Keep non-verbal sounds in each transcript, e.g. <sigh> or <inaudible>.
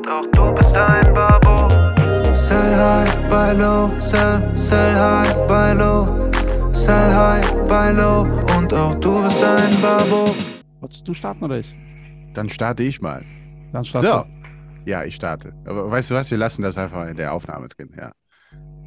und auch du bist ein Babo. Sell high, buy low, sell, sell high, buy low. Sell high, buy low und auch du bist ein Babo. Wolltest du starten oder ich? Dann starte ich mal. Dann starte So. Ja, ich starte. Aber weißt du was? Wir lassen das einfach in der Aufnahme drin, ja.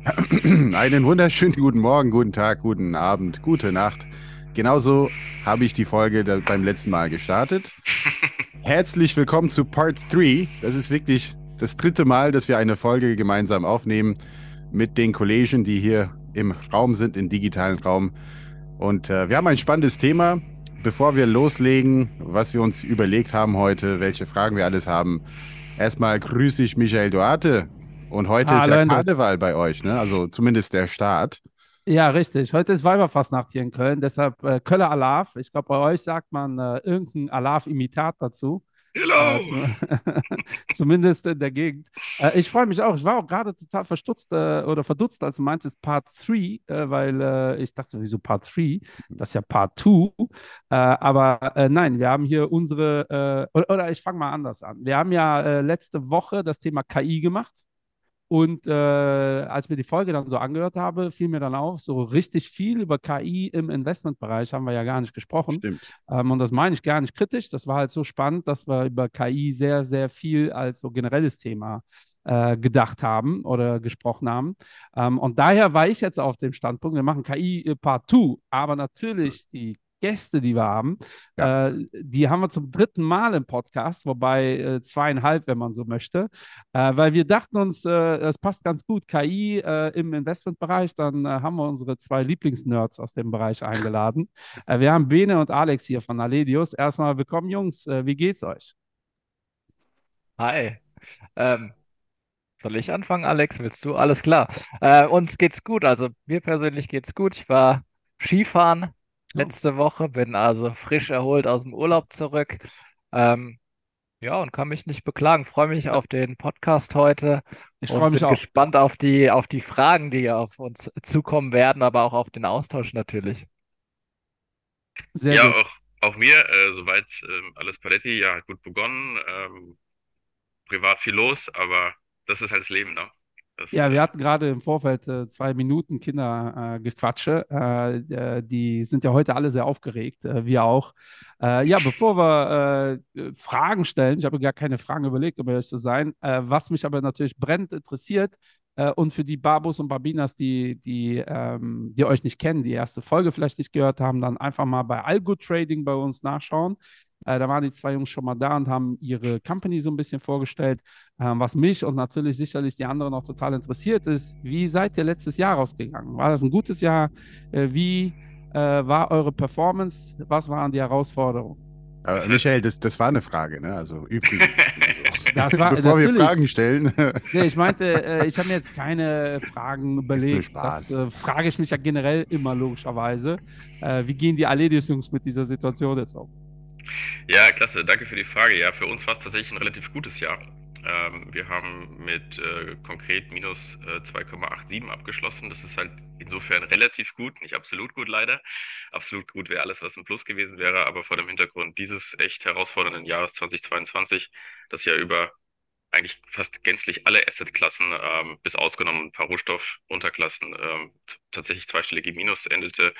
<clears throat> Einen wunderschönen guten Morgen, guten Tag, guten Abend, gute Nacht. Genauso habe ich die Folge da beim letzten Mal gestartet. <laughs> Herzlich willkommen zu Part 3. Das ist wirklich das dritte Mal, dass wir eine Folge gemeinsam aufnehmen mit den Kollegen, die hier im Raum sind, im digitalen Raum. Und äh, wir haben ein spannendes Thema. Bevor wir loslegen, was wir uns überlegt haben heute, welche Fragen wir alles haben, erstmal grüße ich Michael Duarte. Und heute ist Hallo, ja Endo. Karneval bei euch, ne? Also zumindest der Start. Ja, richtig. Heute ist Weiberfastnacht hier in Köln, deshalb äh, Köller Alaf. Ich glaube, bei euch sagt man äh, irgendein Alaf-Imitat dazu. Äh, zum, <laughs> zumindest in der Gegend. Äh, ich freue mich auch. Ich war auch gerade total verstutzt äh, oder verdutzt, als du meintest Part 3, äh, weil äh, ich dachte sowieso Part 3, das ist ja Part 2. Äh, aber äh, nein, wir haben hier unsere, äh, oder, oder ich fange mal anders an. Wir haben ja äh, letzte Woche das Thema KI gemacht. Und äh, als mir die Folge dann so angehört habe, fiel mir dann auf, so richtig viel über KI im Investmentbereich haben wir ja gar nicht gesprochen. Stimmt. Ähm, und das meine ich gar nicht kritisch. Das war halt so spannend, dass wir über KI sehr, sehr viel als so generelles Thema äh, gedacht haben oder gesprochen haben. Ähm, und daher war ich jetzt auf dem Standpunkt, wir machen KI Part 2, aber natürlich die Gäste, die wir haben, Ja. äh, die haben wir zum dritten Mal im Podcast, wobei äh, zweieinhalb, wenn man so möchte, äh, weil wir dachten uns, äh, es passt ganz gut, KI äh, im Investmentbereich, dann äh, haben wir unsere zwei Lieblingsnerds aus dem Bereich eingeladen. <laughs> Äh, wir haben Bene und Alex hier von Aledius. Erstmal willkommen, Jungs. Äh, wie geht's euch? Hi. Ähm, soll ich anfangen, Alex? Willst du? Alles klar. Äh, uns geht's gut. Also mir persönlich geht's gut. Ich war Skifahren letzte Woche, bin also frisch erholt aus dem Urlaub zurück. Ähm, ja, und kann mich nicht beklagen. Freue mich auf den Podcast heute Ich freue mich bin auch. gespannt auf die, auf die Fragen, die auf uns zukommen werden, aber auch auf den Austausch natürlich. Sehr ja, gut. auch, auch mir, äh, soweit ähm, alles Paletti, ja, hat gut begonnen. Ähm, privat viel los, aber das ist halt das Leben, ne? Das, Ja, äh, wir hatten gerade im Vorfeld äh, zwei Minuten Kindergequatsche. Äh, äh, die sind ja heute alle sehr aufgeregt, äh, wir auch. Äh, ja, bevor wir äh, äh, Fragen stellen, ich habe gar keine Fragen überlegt, um ehrlich zu sein, äh, was mich aber natürlich brennend interessiert äh, und für die Babos und Babinas, die, die, ähm, die euch nicht kennen, die erste Folge vielleicht nicht gehört haben, dann einfach mal bei Algo Trading bei uns nachschauen. Äh, da waren die zwei Jungs schon mal da und haben ihre Company so ein bisschen vorgestellt. Ähm, was mich und natürlich sicherlich die anderen auch total interessiert ist, wie seid ihr letztes Jahr rausgegangen? War das ein gutes Jahr? Äh, wie äh, war eure Performance? Was waren die Herausforderungen? Aber Michael, das, das war eine Frage, ne? Also übrigens. <laughs> Das war- Bevor wir. Fragen stellen. Nee, ich meinte, äh, ich habe mir jetzt keine Fragen überlegt. Spaß. Das äh, frage ich mich ja generell immer logischerweise. Äh, wie gehen die Aledius-Jungs mit dieser Situation jetzt um? Ja, klasse, danke für die Frage. Ja, für uns war es tatsächlich ein relativ gutes Jahr. Ähm, wir haben mit äh, konkret minus äh, 2,87 abgeschlossen. Das ist halt insofern relativ gut, nicht absolut gut leider. Absolut gut wäre alles, was ein Plus gewesen wäre, aber vor dem Hintergrund dieses echt herausfordernden Jahres 2022, das ja über eigentlich fast gänzlich alle Assetklassen, ähm, bis ausgenommen ein paar Rohstoffunterklassen, ähm, tatsächlich zweistellige Minus endete,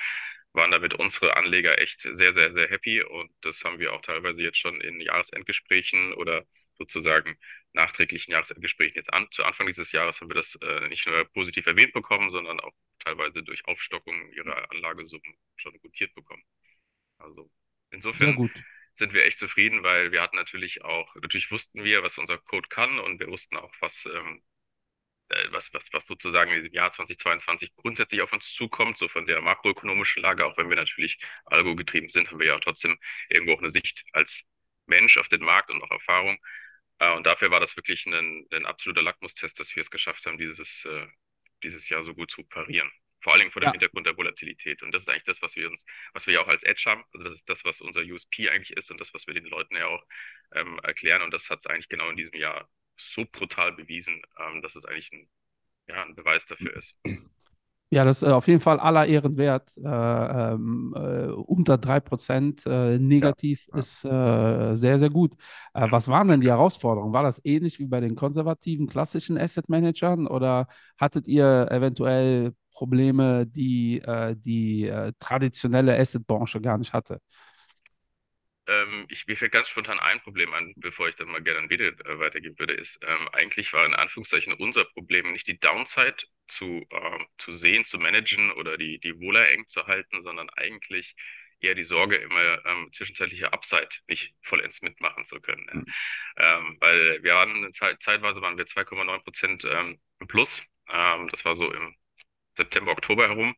waren damit unsere Anleger echt sehr, sehr, sehr happy. Und das haben wir auch teilweise jetzt schon in Jahresendgesprächen oder sozusagen nachträglichen Jahresendgesprächen jetzt an. Zu Anfang dieses Jahres haben wir das äh, nicht nur positiv erwähnt bekommen, sondern auch teilweise durch Aufstockung ihrer Anlagesummen schon gutiert bekommen. Also insofern sind wir echt zufrieden, weil wir hatten natürlich auch, natürlich wussten wir, was unser Code kann und wir wussten auch, was, ähm, äh, was, was, was sozusagen in diesem Jahr 2022 grundsätzlich auf uns zukommt, so von der makroökonomischen Lage, auch wenn wir natürlich algo getrieben sind, haben wir ja trotzdem irgendwo auch eine Sicht als Mensch auf den Markt und auch Erfahrung. Äh, und dafür war das wirklich ein, ein absoluter Lackmustest, dass wir es geschafft haben, dieses, äh, dieses Jahr so gut zu parieren. Vor allem vor dem Ja. Hintergrund der Volatilität. Und das ist eigentlich das, was wir uns, was wir ja auch als Edge haben. Also das ist das, was unser USP eigentlich ist und das, was wir den Leuten ja auch ähm, erklären. Und das hat es eigentlich genau in diesem Jahr so brutal bewiesen, ähm, dass es eigentlich ein, ja, ein Beweis dafür ist. Ja, das ist äh, auf jeden Fall aller Ehren wert. Äh, ähm, äh, unter 3% äh, negativ ja. ist äh, sehr, sehr gut. Äh, was waren denn die Herausforderungen? War das ähnlich wie bei den konservativen klassischen Asset Managern oder hattet ihr eventuell Probleme, die die traditionelle Asset-Branche gar nicht hatte? Ähm, ich, mir fällt ganz spontan ein Problem an, bevor ich dann mal gerne an Bede äh, weitergeben würde, ist, ähm, eigentlich war in Anführungszeichen unser Problem nicht die Downside zu, ähm, zu sehen, zu managen oder die, die Wohler eng zu halten, sondern eigentlich eher die Sorge, immer ähm, zwischenzeitliche Upside nicht vollends mitmachen zu können. Mhm. Ähm, weil wir waren, zeitweise waren wir 2,9 Prozent ähm, im Plus. Ähm, das war so im September, Oktober herum.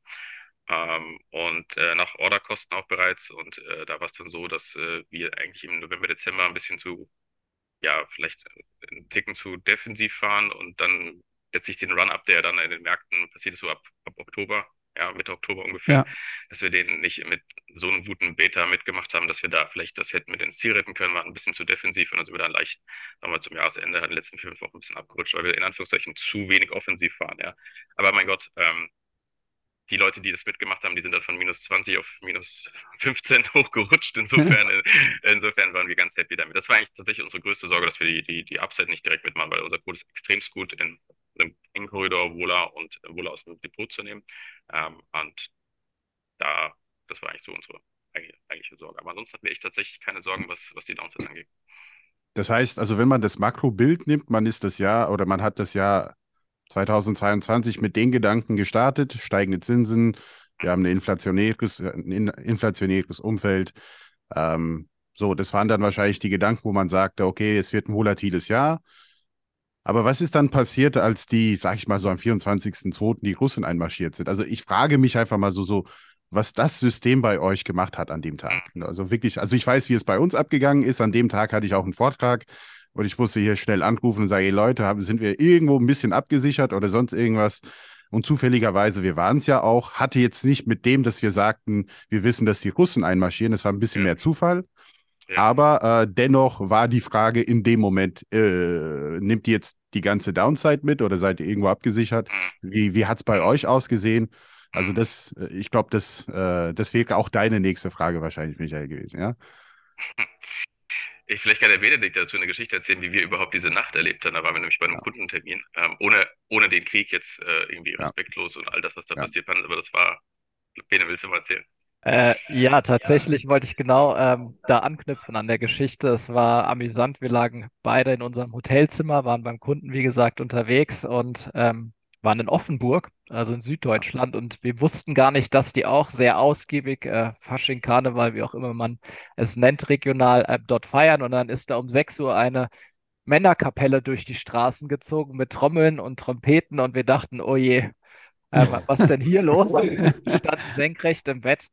Ähm, und äh, nach Orderkosten auch bereits. Und äh, da war es dann so, dass äh, wir eigentlich im November, Dezember ein bisschen zu, ja, vielleicht einen Ticken zu defensiv fahren und dann letztlich den Run-Up, der dann in den Märkten passiert ist, so ab, ab Oktober, ja, Mitte Oktober ungefähr, ja. dass wir den nicht mit so einem guten Beta mitgemacht haben, dass wir da vielleicht das hätten mit ins Ziel retten können, war ein bisschen zu defensiv und dann sind wir dann leicht, wir zum Jahresende, in den letzten fünf Wochen ein bisschen abgerutscht, weil wir in Anführungszeichen zu wenig offensiv fahren, ja. Aber mein Gott, ähm, die Leute, die das mitgemacht haben, die sind dann von minus 20 auf minus 15 <laughs> hochgerutscht. Insofern, äh, insofern waren wir ganz happy damit. Das war eigentlich tatsächlich unsere größte Sorge, dass wir die, die, die Upside nicht direkt mitmachen, weil unser Code ist extrem gut in einem engen Korridor Wohler und Wohler aus dem Depot zu nehmen. Ähm, und da, das war eigentlich so unsere eigentliche Sorge. Aber ansonsten hatten wir echt tatsächlich keine Sorgen, was, was die Downside angeht. Das heißt, also wenn man das Makrobild nimmt, man ist das Jahr oder man hat das Jahr 2022 mit den Gedanken gestartet, steigende Zinsen, wir haben ein inflationäres, ein inflationäres Umfeld. Ähm, so, das waren dann wahrscheinlich die Gedanken, wo man sagte, okay, es wird ein volatiles Jahr. Aber was ist dann passiert, als die, sag ich mal so am 24.02. die Russen einmarschiert sind? Also ich frage mich einfach mal so, so, was das System bei euch gemacht hat an dem Tag. Also wirklich, also ich weiß, wie es bei uns abgegangen ist. An dem Tag hatte ich auch einen Vortrag und ich musste hier schnell anrufen und sagen, hey Leute, haben, sind wir irgendwo ein bisschen abgesichert oder sonst irgendwas? Und zufälligerweise, wir waren es ja auch, hatte jetzt nicht mit dem, dass wir sagten, wir wissen, dass die Russen einmarschieren, das war ein bisschen ja. mehr Zufall. Ja. Aber äh, dennoch war die Frage in dem Moment, äh, nimmt ihr jetzt die ganze Downside mit oder seid ihr irgendwo abgesichert? Mhm. Wie, wie hat es bei euch ausgesehen? Also mhm. das, äh, ich glaube, das, äh, das wäre auch deine nächste Frage wahrscheinlich, Michael, gewesen, ja? <laughs> Ich vielleicht kann der Benedikt dazu eine Geschichte erzählen, wie wir überhaupt diese Nacht erlebt haben. Da waren wir nämlich bei einem ja. Kundentermin, ähm, ohne, ohne den Krieg jetzt äh, irgendwie respektlos ja. und all das, was da ja. passiert ist. Aber das war, Bene, willst du mal erzählen? Äh, ja, tatsächlich wollte ich genau ähm, da anknüpfen an der Geschichte. Es war amüsant. Wir lagen beide in unserem Hotelzimmer, waren beim Kunden, wie gesagt, unterwegs und ähm, waren in Offenburg, also in Süddeutschland, und wir wussten gar nicht, dass die auch sehr ausgiebig äh, Fasching, Karneval, wie auch immer man es nennt, regional äh, dort feiern. Und dann ist da um 6 Uhr eine Männerkapelle durch die Straßen gezogen mit Trommeln und Trompeten und wir dachten, oh je, äh, was denn hier los? <laughs> <laughs> Standen senkrecht im Bett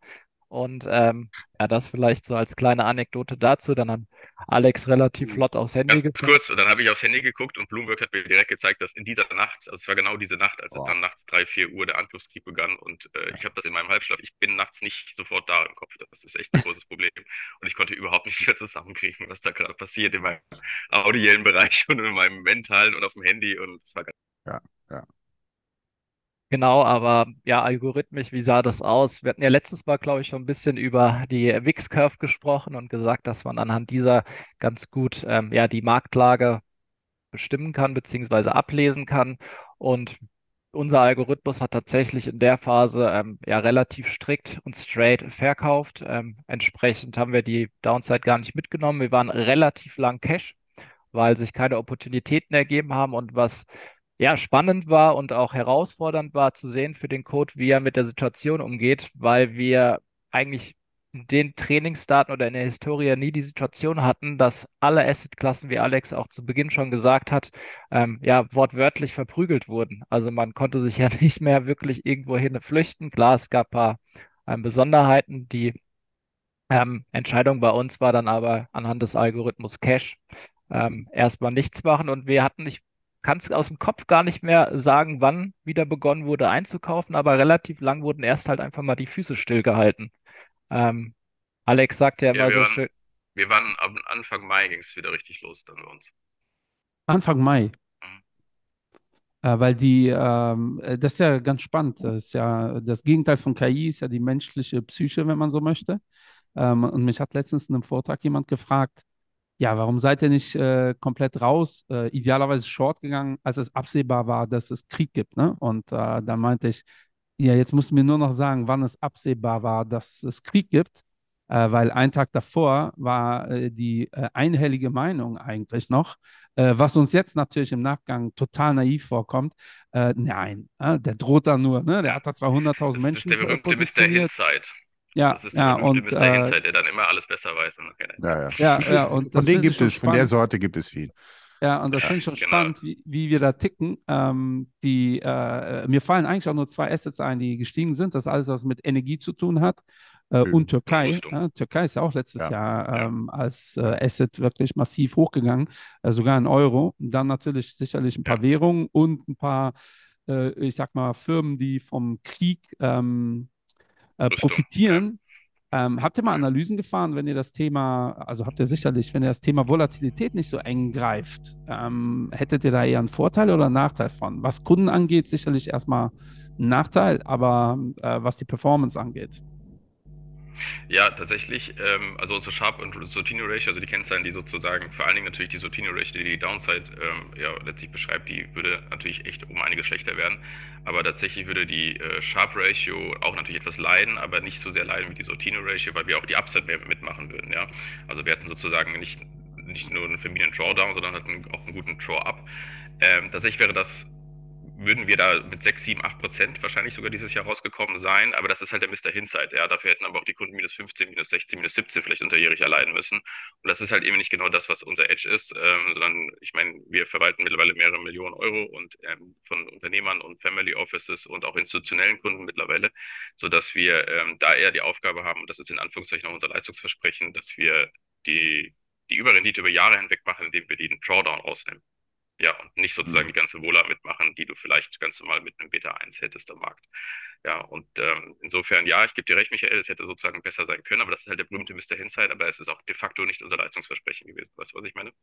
und ähm, ja, das vielleicht so als kleine Anekdote dazu. Dann hat Alex relativ hm. flott aufs Handy geguckt. kurz, und dann habe ich aufs Handy geguckt und Bloomberg hat mir direkt gezeigt, dass in dieser Nacht, also es war genau diese Nacht, als oh. es dann nachts 3, 4 Uhr der Angriffskrieg begann und äh, ich habe das in meinem Halbschlaf, ich bin nachts nicht sofort da im Kopf. Das ist echt ein großes Problem. Und ich konnte überhaupt nicht mehr zusammenkriegen, was da gerade passiert in meinem audiellen Bereich und in meinem mentalen und auf dem Handy. Und es war ganz. Ja, ja. Genau, aber ja, algorithmisch, wie sah das aus? Wir hatten ja letztes Mal, glaube ich, schon ein bisschen über die Wix-Curve gesprochen und gesagt, dass man anhand dieser ganz gut ähm, ja, die Marktlage bestimmen kann, beziehungsweise ablesen kann. Und unser Algorithmus hat tatsächlich in der Phase ähm, ja relativ strikt und straight verkauft. Ähm, entsprechend haben wir die Downside gar nicht mitgenommen. Wir waren relativ lang Cash, weil sich keine Opportunitäten ergeben haben und was ja, spannend war und auch herausfordernd war zu sehen für den Code, wie er mit der Situation umgeht, weil wir eigentlich in den Trainingsdaten oder in der Historie nie die Situation hatten, dass alle Assetklassen, wie Alex auch zu Beginn schon gesagt hat, ähm, ja, wortwörtlich verprügelt wurden. Also man konnte sich <laughs> ja nicht mehr wirklich irgendwohin flüchten. Klar, es gab ein paar ähm, Besonderheiten. Die ähm, Entscheidung bei uns war dann aber anhand des Algorithmus Cache ähm, erstmal nichts machen und wir hatten, ich kannst aus dem Kopf gar nicht mehr sagen, wann wieder begonnen wurde einzukaufen, aber relativ lang wurden erst halt einfach mal die Füße stillgehalten. Ähm, Alex sagt ja, ja immer so waren, schön. Wir waren am Anfang Mai ging es wieder richtig los dann bei uns. Anfang Mai. Mhm. Äh, weil die, ähm, äh, das ist ja ganz spannend. Das ist ja das Gegenteil von KI ist ja die menschliche Psyche, wenn man so möchte. Ähm, und mich hat letztens in einem Vortrag jemand gefragt, ja, warum seid ihr nicht äh, komplett raus, äh, idealerweise short gegangen, als es absehbar war, dass es Krieg gibt, ne? Und äh, da meinte ich, ja, jetzt musst du mir nur noch sagen, wann es absehbar war, dass es Krieg gibt, äh, weil ein Tag davor war äh, die äh, einhellige Meinung eigentlich noch, was uns jetzt natürlich im Nachgang total naiv vorkommt. Nein, äh, der droht da nur, ne? Der hat da zwar 100.000 Menschen Das ist der berühmte Mr. positioniert. Ja, Das ist der ja, und Mr. äh, Insight, der dann immer alles besser weiß. Und, okay, Ja, ja. ja, ja, und Von denen gibt es, von der spannend. Sorte gibt es viel. Ja, und das Ja, finde ich schon genau. spannend, wie, wie wir da ticken. Ähm, die, äh, mir fallen eigentlich auch nur zwei Assets ein, die gestiegen sind. Das ist alles, was mit Energie zu tun hat. Äh, und Türkei. Ja, Türkei ist ja auch letztes Ja. Jahr Ja. ähm, als äh, Asset wirklich massiv hochgegangen, äh, sogar in Euro. Und dann natürlich sicherlich ein paar Ja. Währungen und ein paar, äh, ich sag mal, Firmen, die vom Krieg ähm, äh, profitieren. Ähm, habt ihr mal Analysen gefahren, wenn ihr das Thema, also habt ihr sicherlich, wenn ihr das Thema Volatilität nicht so eng greift, ähm, hättet ihr da eher einen Vorteil oder einen Nachteil von? Was Kunden angeht, sicherlich erstmal ein Nachteil, aber äh, was die Performance angeht. Ja, tatsächlich, ähm, also unsere Sharp und Sortino Ratio, also die Kennzahlen, die sozusagen, vor allen Dingen natürlich die Sortino Ratio, die die Downside ähm, ja, letztlich beschreibt, die würde natürlich echt um einiges schlechter werden. Aber tatsächlich würde die äh, Sharp Ratio auch natürlich etwas leiden, aber nicht so sehr leiden wie die Sortino Ratio, weil wir auch die Upside mehr mitmachen würden, ja. Also wir hatten sozusagen nicht, nicht nur einen vermiedenen Drawdown, sondern hatten auch einen guten Draw-Up. Ähm, tatsächlich wäre das würden wir da mit 6, 7, 8 Prozent wahrscheinlich sogar dieses Jahr rausgekommen sein. Aber das ist halt der Mr. Hinzeit. Ja, dafür hätten aber auch die Kunden minus 15, minus 16, minus 17 vielleicht unterjährig erleiden müssen. Und das ist halt eben nicht genau das, was unser Edge ist, ähm, sondern ich meine, wir verwalten mittlerweile mehrere Millionen Euro und ähm, von Unternehmern und Family Offices und auch institutionellen Kunden mittlerweile, sodass wir ähm, da eher die Aufgabe haben, und das ist in Anführungszeichen auch unser Leistungsversprechen, dass wir die, die Überrendite über Jahre hinweg machen, indem wir den Drawdown rausnehmen. Ja, und nicht sozusagen die ganze Vola mitmachen, die du vielleicht ganz normal mit einem Beta 1 hättest am Markt. Ja, und ähm, insofern, ja, ich gebe dir recht, Michael, es hätte sozusagen besser sein können, aber das ist halt der berühmte Mr. Hinsight, aber es ist auch de facto nicht unser Leistungsversprechen gewesen. Weißt du, was ich meine?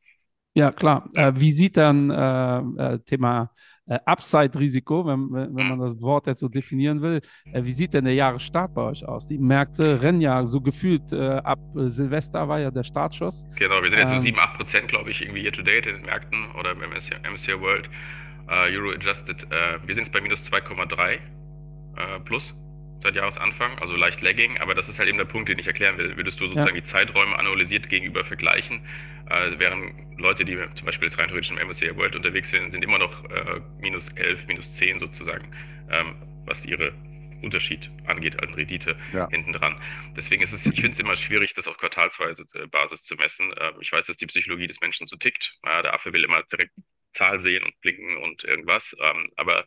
Ja, klar. Äh, wie sieht dann äh, äh, Thema äh, Upside-Risiko, wenn, wenn, man das Wort jetzt so definieren will, äh, wie sieht denn der Jahresstart bei euch aus? Die Märkte rennen ja so gefühlt äh, ab Silvester war ja der Startschuss. Genau, wir sind jetzt so Ähm. 7, 8 Prozent, glaube ich, irgendwie year to date in den Märkten oder im MSCI, MSCI World, Euro adjusted. Äh, wir sind jetzt bei minus 2,3 äh, plus seit Jahresanfang, also leicht lagging, aber das ist halt eben der Punkt, den ich erklären will. Würdest du sozusagen die Zeiträume analysiert gegenüber vergleichen, äh, während Leute, die zum Beispiel jetzt rein theoretisch im MSCI World unterwegs sind, sind immer noch äh, minus 11, minus 10 sozusagen, ähm, was ihre Unterschied angeht an Rendite Ja. hinten dran. Deswegen ist es, ich finde es immer schwierig, das auf quartalsweise äh, Basis zu messen. Ähm, ich weiß, dass die Psychologie des Menschen so tickt. Ja, der Affe will immer direkt Zahl sehen und blinken und irgendwas. Ähm, aber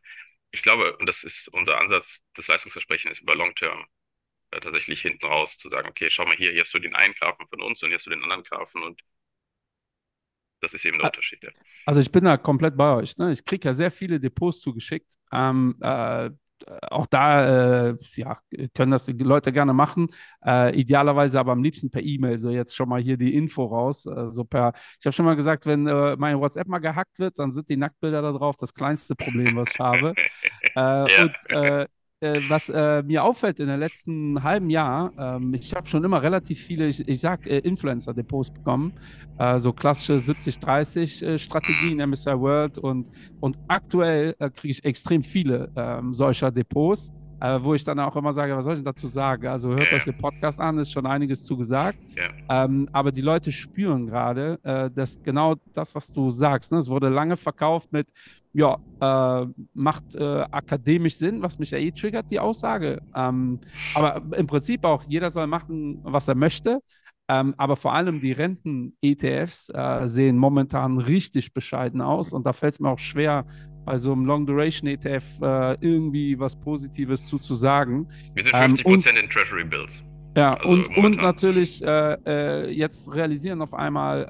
ich glaube, und das ist unser Ansatz, das Leistungsversprechen ist über Long Term äh, tatsächlich hinten raus zu sagen, okay, schau mal hier, hier hast du den einen Graphen von uns und hier hast du den anderen Graphen und das ist eben der. Unterschied. Ja. Also ich bin da komplett bei euch. Ne? Ich kriege ja sehr viele Depots zugeschickt. Ähm, äh, auch da äh, ja, können das die Leute gerne machen. Äh, idealerweise aber am liebsten per E-Mail. So jetzt schon mal hier die Info raus. Äh, so per, ich habe schon mal gesagt, wenn äh, meine WhatsApp mal gehackt wird, dann sind die Nacktbilder da drauf das kleinste Problem, was ich habe. <laughs> Äh, Und äh, äh, was äh, mir auffällt in den letzten halben Jahr, ähm, ich habe schon immer relativ viele, ich, ich sag, äh, Influencer-Depots bekommen, äh, so klassische 70-30-Strategien, MSCI World und, und aktuell äh, kriege ich extrem viele ähm, solcher Depots, äh, wo ich dann auch immer sage, was soll ich denn dazu sagen? Also hört Ja. euch den Podcast an, ist schon einiges zu gesagt. Ja. Ähm, aber die Leute spüren gerade, äh, dass genau das, was du sagst, ne? es wurde lange verkauft mit, ja, äh, macht äh, akademisch Sinn, was mich ja eh triggert, die Aussage. Ähm, aber im Prinzip auch, jeder soll machen, was er möchte. Ähm, aber vor allem die Renten-ETFs äh, sehen momentan richtig bescheiden aus und da fällt es mir auch schwer, bei so einem Long-Duration-ETF äh, irgendwie was Positives zu, zu sagen. Wir sind Ähm, 50 Prozent in Treasury Bills. Ja, Also und, und natürlich äh, äh, jetzt realisieren auf einmal,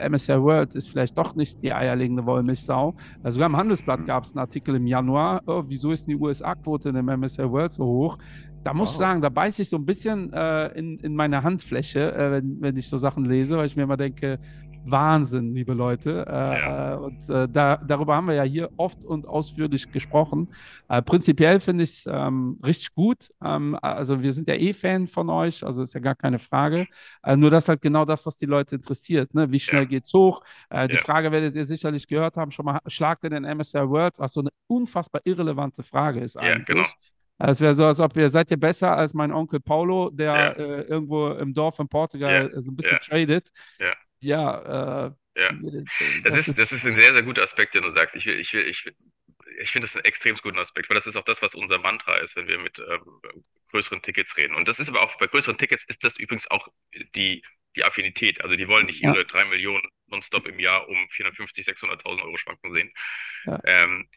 äh, MSCI World ist vielleicht doch nicht die eierlegende Wollmilchsau. Äh, sogar im Handelsblatt gab es einen Artikel im Januar, oh, wieso ist denn die USA-Quote in dem MSCI World so hoch? Da muss ich Wow. sagen, da beiße ich so ein bisschen äh, in, in meine Handfläche, äh, wenn, wenn ich so Sachen lese, weil ich mir immer denke, Wahnsinn, liebe Leute. Äh, Ja. äh, Und äh, da, darüber haben wir ja hier oft und ausführlich gesprochen. Äh, prinzipiell finde ich es ähm, richtig gut. Ähm, also wir sind ja eh Fan von euch, also ist ja gar keine Frage. Äh, nur das ist halt genau das, was die Leute interessiert. Ne? Wie schnell Ja. geht's hoch? Äh, die Ja. Frage werdet ihr sicherlich gehört haben, schon mal schlagt in den MSR Word, was so eine unfassbar irrelevante Frage ist Ja, eigentlich. genau. Äh, Es wäre so, als ob ihr seid ihr besser als mein Onkel Paulo, der Ja. äh, irgendwo im Dorf in Portugal äh, so ein bisschen Ja. tradet. Ja. Ja, äh, Ja. äh, Das ist, das ist ein sehr, sehr guter Aspekt, den du sagst. Ich, will, ich, will, ich, will- ich finde das einen extrem guten Aspekt, weil das ist auch das, was unser Mantra ist, wenn wir mit ähm, größeren Tickets reden. Und das ist aber auch bei größeren Tickets ist das übrigens auch die, die Affinität. Also die wollen nicht Ja. ihre drei Millionen nonstop im Jahr um 450, 600.000 Euro schwanken sehen. Ja. Ähm,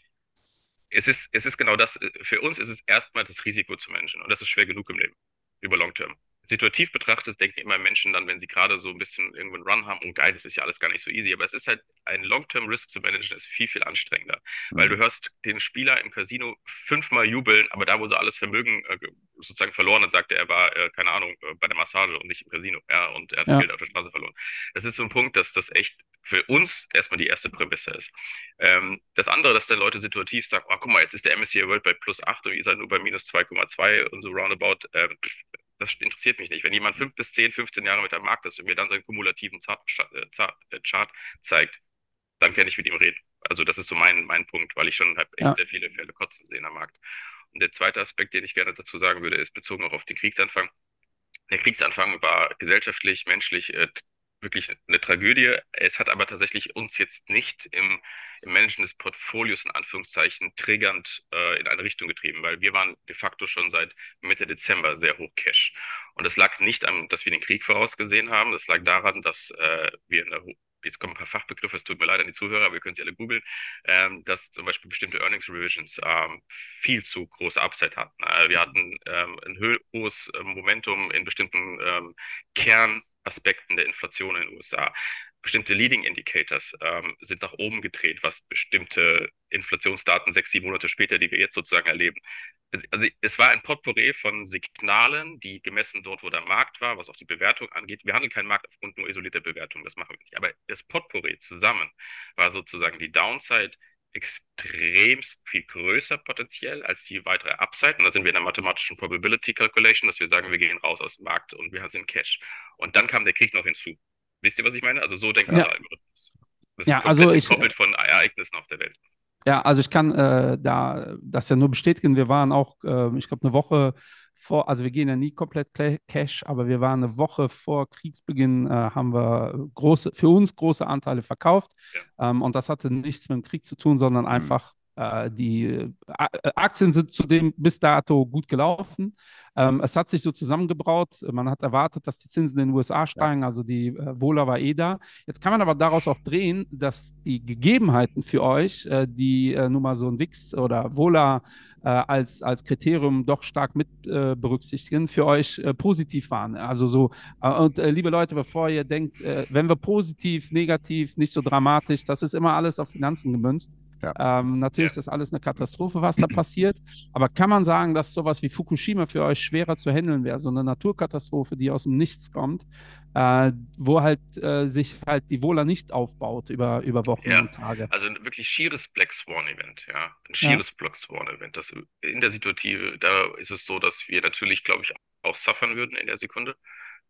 es ist, es ist genau das. Für uns ist es erstmal das Risiko zu managen. Und das ist schwer genug im Leben. Über Long Term. Situativ betrachtet denken immer Menschen dann, wenn sie gerade so ein bisschen irgendwo einen Run haben, oh geil, das ist ja alles gar nicht so easy. Aber es ist halt, ein Long-Term-Risk zu managen, ist viel, viel anstrengender. Weil du hörst den Spieler im Casino fünfmal jubeln, aber da, wo sie alles Vermögen äh, sozusagen verloren hat, sagte er, er war, äh, keine Ahnung, äh, bei der Massage und nicht im Casino. Ja, und er hat das Ja. Geld auf der Straße verloren. Das ist so ein Punkt, dass das echt für uns erstmal die erste Prämisse ist. Ähm, das andere, dass dann Leute situativ sagen, oh, guck mal, jetzt ist der MSCI World bei plus 8 und ihr seid nur bei minus 2,2 und so roundabout. Ähm, das interessiert mich nicht. Wenn jemand 5 bis 10, 15 Jahre mit am Markt ist und mir dann seinen kumulativen Chart, Chart, äh, Chart zeigt, dann kann ich mit ihm reden. Also das ist so mein, mein Punkt, weil ich schon halt echt Ja. sehr viele Fälle kotzen sehe am Markt. Und der zweite Aspekt, den ich gerne dazu sagen würde, ist bezogen auch auf den Kriegsanfang. Der Kriegsanfang war gesellschaftlich, menschlich äh, wirklich eine Tragödie. Es hat aber tatsächlich uns jetzt nicht im, im Managen des Portfolios in Anführungszeichen triggernd äh, in eine Richtung getrieben, weil wir waren de facto schon seit Mitte Dezember sehr hoch Cash. Und das lag nicht am, dass wir den Krieg vorausgesehen haben, das lag daran, dass äh, wir eine ho- Jetzt kommen ein paar Fachbegriffe, es tut mir leid an die Zuhörer, aber ihr könnt sie alle googeln, ähm, dass zum Beispiel bestimmte Earnings Revisions ähm, viel zu große Upside hatten. Äh, wir hatten ähm, ein hohes äh, Momentum in bestimmten ähm, Kernaspekten der Inflation in den USA. Bestimmte Leading Indicators ähm, sind nach oben gedreht, was bestimmte Inflationsdaten sechs, sieben Monate später, die wir jetzt sozusagen erleben. Also es war ein Potpourri von Signalen, die gemessen dort, wo der Markt war, was auch die Bewertung angeht. Wir handeln keinen Markt aufgrund nur isolierter Bewertung, das machen wir nicht. Aber das Potpourri zusammen war sozusagen die Downside extremst viel größer potenziell als die weitere Upside. Und da sind wir in der mathematischen Probability Calculation, dass wir sagen, wir gehen raus aus dem Markt und wir sind Cash. Und dann kam der Krieg noch hinzu. Wisst ihr, was ich meine? Also so denkt Ja. unser Algorithmus. Das Ja, ist also ich- entkoppelt von Ereignissen auf der Welt. Ja, also ich kann äh, da das ja nur bestätigen. Wir waren auch, äh, ich glaube, eine Woche vor, also wir gehen ja nie komplett Cash, aber wir waren eine Woche vor Kriegsbeginn, äh, haben wir große, für uns große Anteile verkauft. Ähm, und das hatte nichts mit dem Krieg zu tun, sondern einfach äh, die äh, äh, Aktien sind zudem bis dato gut gelaufen. Ähm, es hat sich so zusammengebraut. Man hat erwartet, dass die Zinsen in den USA steigen, also die äh, Wohler war eh da. Jetzt kann man aber daraus auch drehen, dass die Gegebenheiten für euch, äh, die äh, nun mal so ein WIX oder Wohler äh, als, als Kriterium doch stark mit äh, berücksichtigen, für euch äh, positiv waren. Also so, und liebe Leute, bevor ihr denkt, wenn wir positiv, negativ, nicht so dramatisch, das ist immer alles auf Finanzen gemünzt. Ja. Ähm, natürlich ist das alles eine Katastrophe, was da passiert. Aber kann man sagen, dass sowas wie Fukushima für euch schwerer zu handeln wäre? So eine Naturkatastrophe, die aus dem Nichts kommt, äh, wo halt äh, sich halt die Wohler nicht aufbaut über, über Wochen Ja. und Tage. Also ein wirklich schieres Black Swan Event, ja. Ein schieres Black Swan Event. Das in der Situative, da ist es so, dass wir natürlich, glaube ich, auch suffern würden in der Sekunde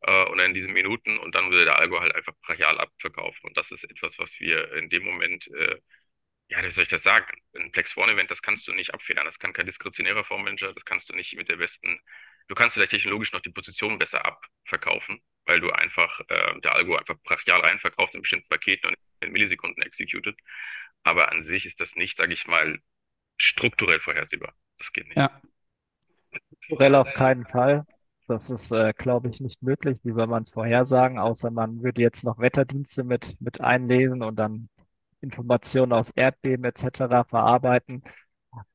äh, oder in diesen Minuten und dann würde der Algo halt einfach brachial abverkaufen. Und das ist etwas, was wir in dem Moment, äh, ja, wie soll ich das sagen? Ein Black Swan Event, das kannst du nicht abfedern. Das kann kein diskretionärer Fondsmanager, das kannst du nicht mit der besten, du kannst vielleicht technologisch noch die Position besser abverkaufen, weil du einfach, äh, der Algo einfach brachial reinverkauft in bestimmten Paketen und in Millisekunden executed. Aber an sich ist das nicht, sage ich mal, strukturell vorhersehbar. Das geht nicht. Ja. Strukturell auf keinen Fall. Das ist, äh, glaube ich, nicht möglich. Wie soll man es vorhersagen? Außer man würde jetzt noch Wetterdienste mit, mit einlesen und dann Informationen aus Erdbeben etc. verarbeiten.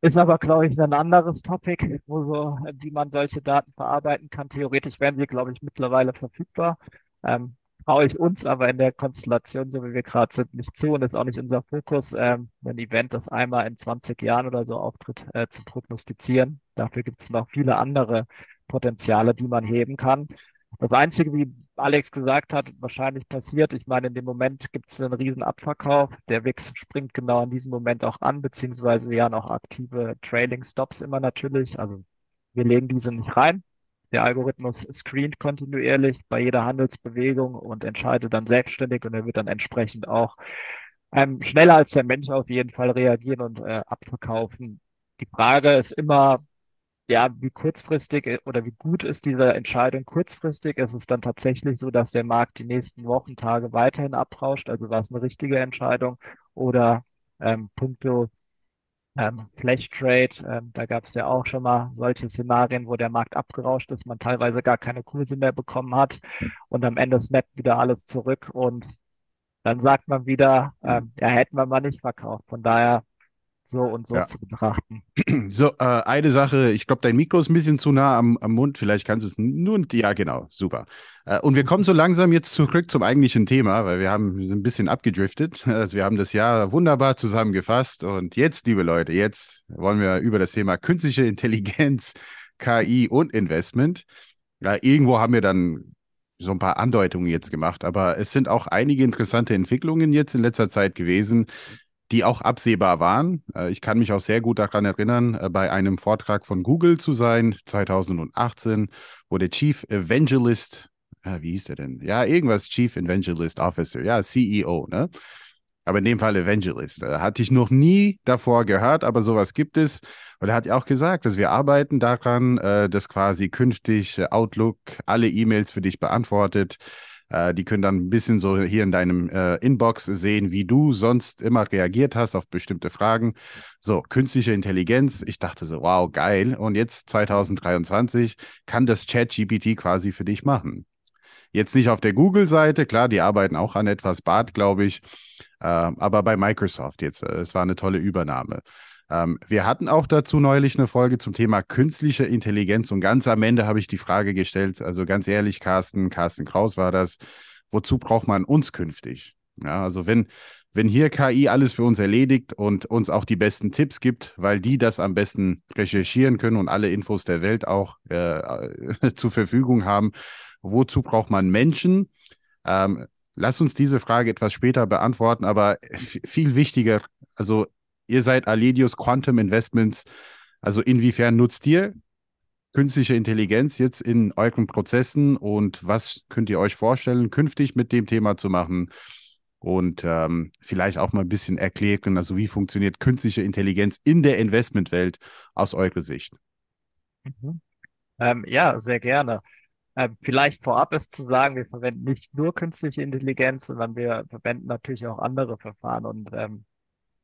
Ist aber, glaube ich, ein anderes Topic, so, wie man solche Daten verarbeiten kann. Theoretisch wären sie, glaube ich, mittlerweile verfügbar. Ähm, traue ich uns aber in der Konstellation, so wie wir gerade sind, nicht zu und ist auch nicht unser Fokus, ähm, ein Event, das einmal in 20 Jahren oder so auftritt, äh, zu prognostizieren. Dafür gibt es noch viele andere Potenziale, die man heben kann. Das Einzige, wie Alex gesagt hat, wahrscheinlich passiert. Ich meine, in dem Moment gibt es einen riesen Abverkauf. Der WIX springt genau in diesem Moment auch an, beziehungsweise wir haben auch aktive Trailing Stops immer natürlich. Also wir legen diese nicht rein. Der Algorithmus screent kontinuierlich bei jeder Handelsbewegung und entscheidet dann selbstständig und er wird dann entsprechend auch ähm, schneller als der Mensch auf jeden Fall reagieren und äh, abverkaufen. Die Frage ist immer, ja, wie kurzfristig äh, oder wie gut ist diese Entscheidung kurzfristig? Ist es dann tatsächlich so, dass der Markt die nächsten Wochen, Tage weiterhin abrauscht? Also war es eine richtige Entscheidung? Oder ähm, puncto ähm, Flash Trade, ähm, da gab es ja auch schon mal solche Szenarien, wo der Markt abgerauscht ist, man teilweise gar keine Kurse mehr bekommen hat und am Ende snappt wieder alles zurück und dann sagt man wieder, ähm, ja, hätten wir mal nicht verkauft. Von daher so und so ja. zu betrachten. <clears throat> So, äh, eine Sache, ich glaube, dein Mikro ist ein bisschen zu nah am, am Mund, vielleicht kannst du es nur, ja, genau, super. Äh, und wir kommen so langsam jetzt zurück zum eigentlichen Thema, weil wir haben wir sind ein bisschen abgedriftet. <laughs> Also wir haben das Jahr wunderbar zusammengefasst und jetzt, liebe Leute, jetzt wollen wir über das Thema künstliche Intelligenz, <laughs> KI und Investment. Ja, irgendwo haben wir dann so ein paar Andeutungen jetzt gemacht, aber es sind auch einige interessante Entwicklungen jetzt in letzter Zeit gewesen, die auch absehbar waren. Äh, ich kann mich auch sehr gut daran erinnern, äh, bei einem Vortrag von Google zu sein, 2018, wo der Chief Evangelist, wie hieß der denn? Ja, irgendwas Chief Evangelist Officer, ja, CEO, ne? Aber in dem Fall Evangelist. Äh, hatte ich noch nie davor gehört, aber sowas gibt es. Und er hat ja auch gesagt, dass wir arbeiten daran, dass quasi künftig Outlook alle E-Mails für dich beantwortet äh, die können dann ein bisschen so hier in deinem äh, Inbox sehen, wie du sonst immer reagiert hast auf bestimmte Fragen. So, künstliche Intelligenz. Ich dachte so, wow, geil. Und jetzt 2023 kann das ChatGPT quasi für dich machen. Jetzt nicht auf der Google-Seite, klar, die arbeiten auch an etwas Bad, glaube ich, äh, aber bei Microsoft jetzt. Äh, es war eine tolle Übernahme. Ähm, wir hatten auch dazu neulich eine Folge zum Thema künstliche Intelligenz und ganz am Ende habe ich die Frage gestellt, also ganz ehrlich, Carsten, Carsten Kraus war das, wozu braucht man uns künftig? Ja, also wenn, wenn hier KI alles für uns erledigt und uns auch die besten Tipps gibt, weil die das am besten recherchieren können und alle Infos der Welt auch äh, <laughs> zur Verfügung haben, wozu braucht man Menschen? Ähm, lass uns diese Frage etwas später beantworten, aber viel wichtiger, also Ihr seid Aledius Quantum Investments. Also inwiefern nutzt ihr künstliche Intelligenz jetzt in euren Prozessen und was könnt ihr euch vorstellen, künftig mit dem Thema zu machen? Und ähm, vielleicht auch mal ein bisschen erklären, also wie funktioniert künstliche Intelligenz in der Investmentwelt aus eurer Sicht? Mhm. Ähm, ja, sehr gerne. Ähm, vielleicht vorab ist zu sagen, wir verwenden nicht nur künstliche Intelligenz, sondern wir verwenden natürlich auch andere Verfahren. Und ähm,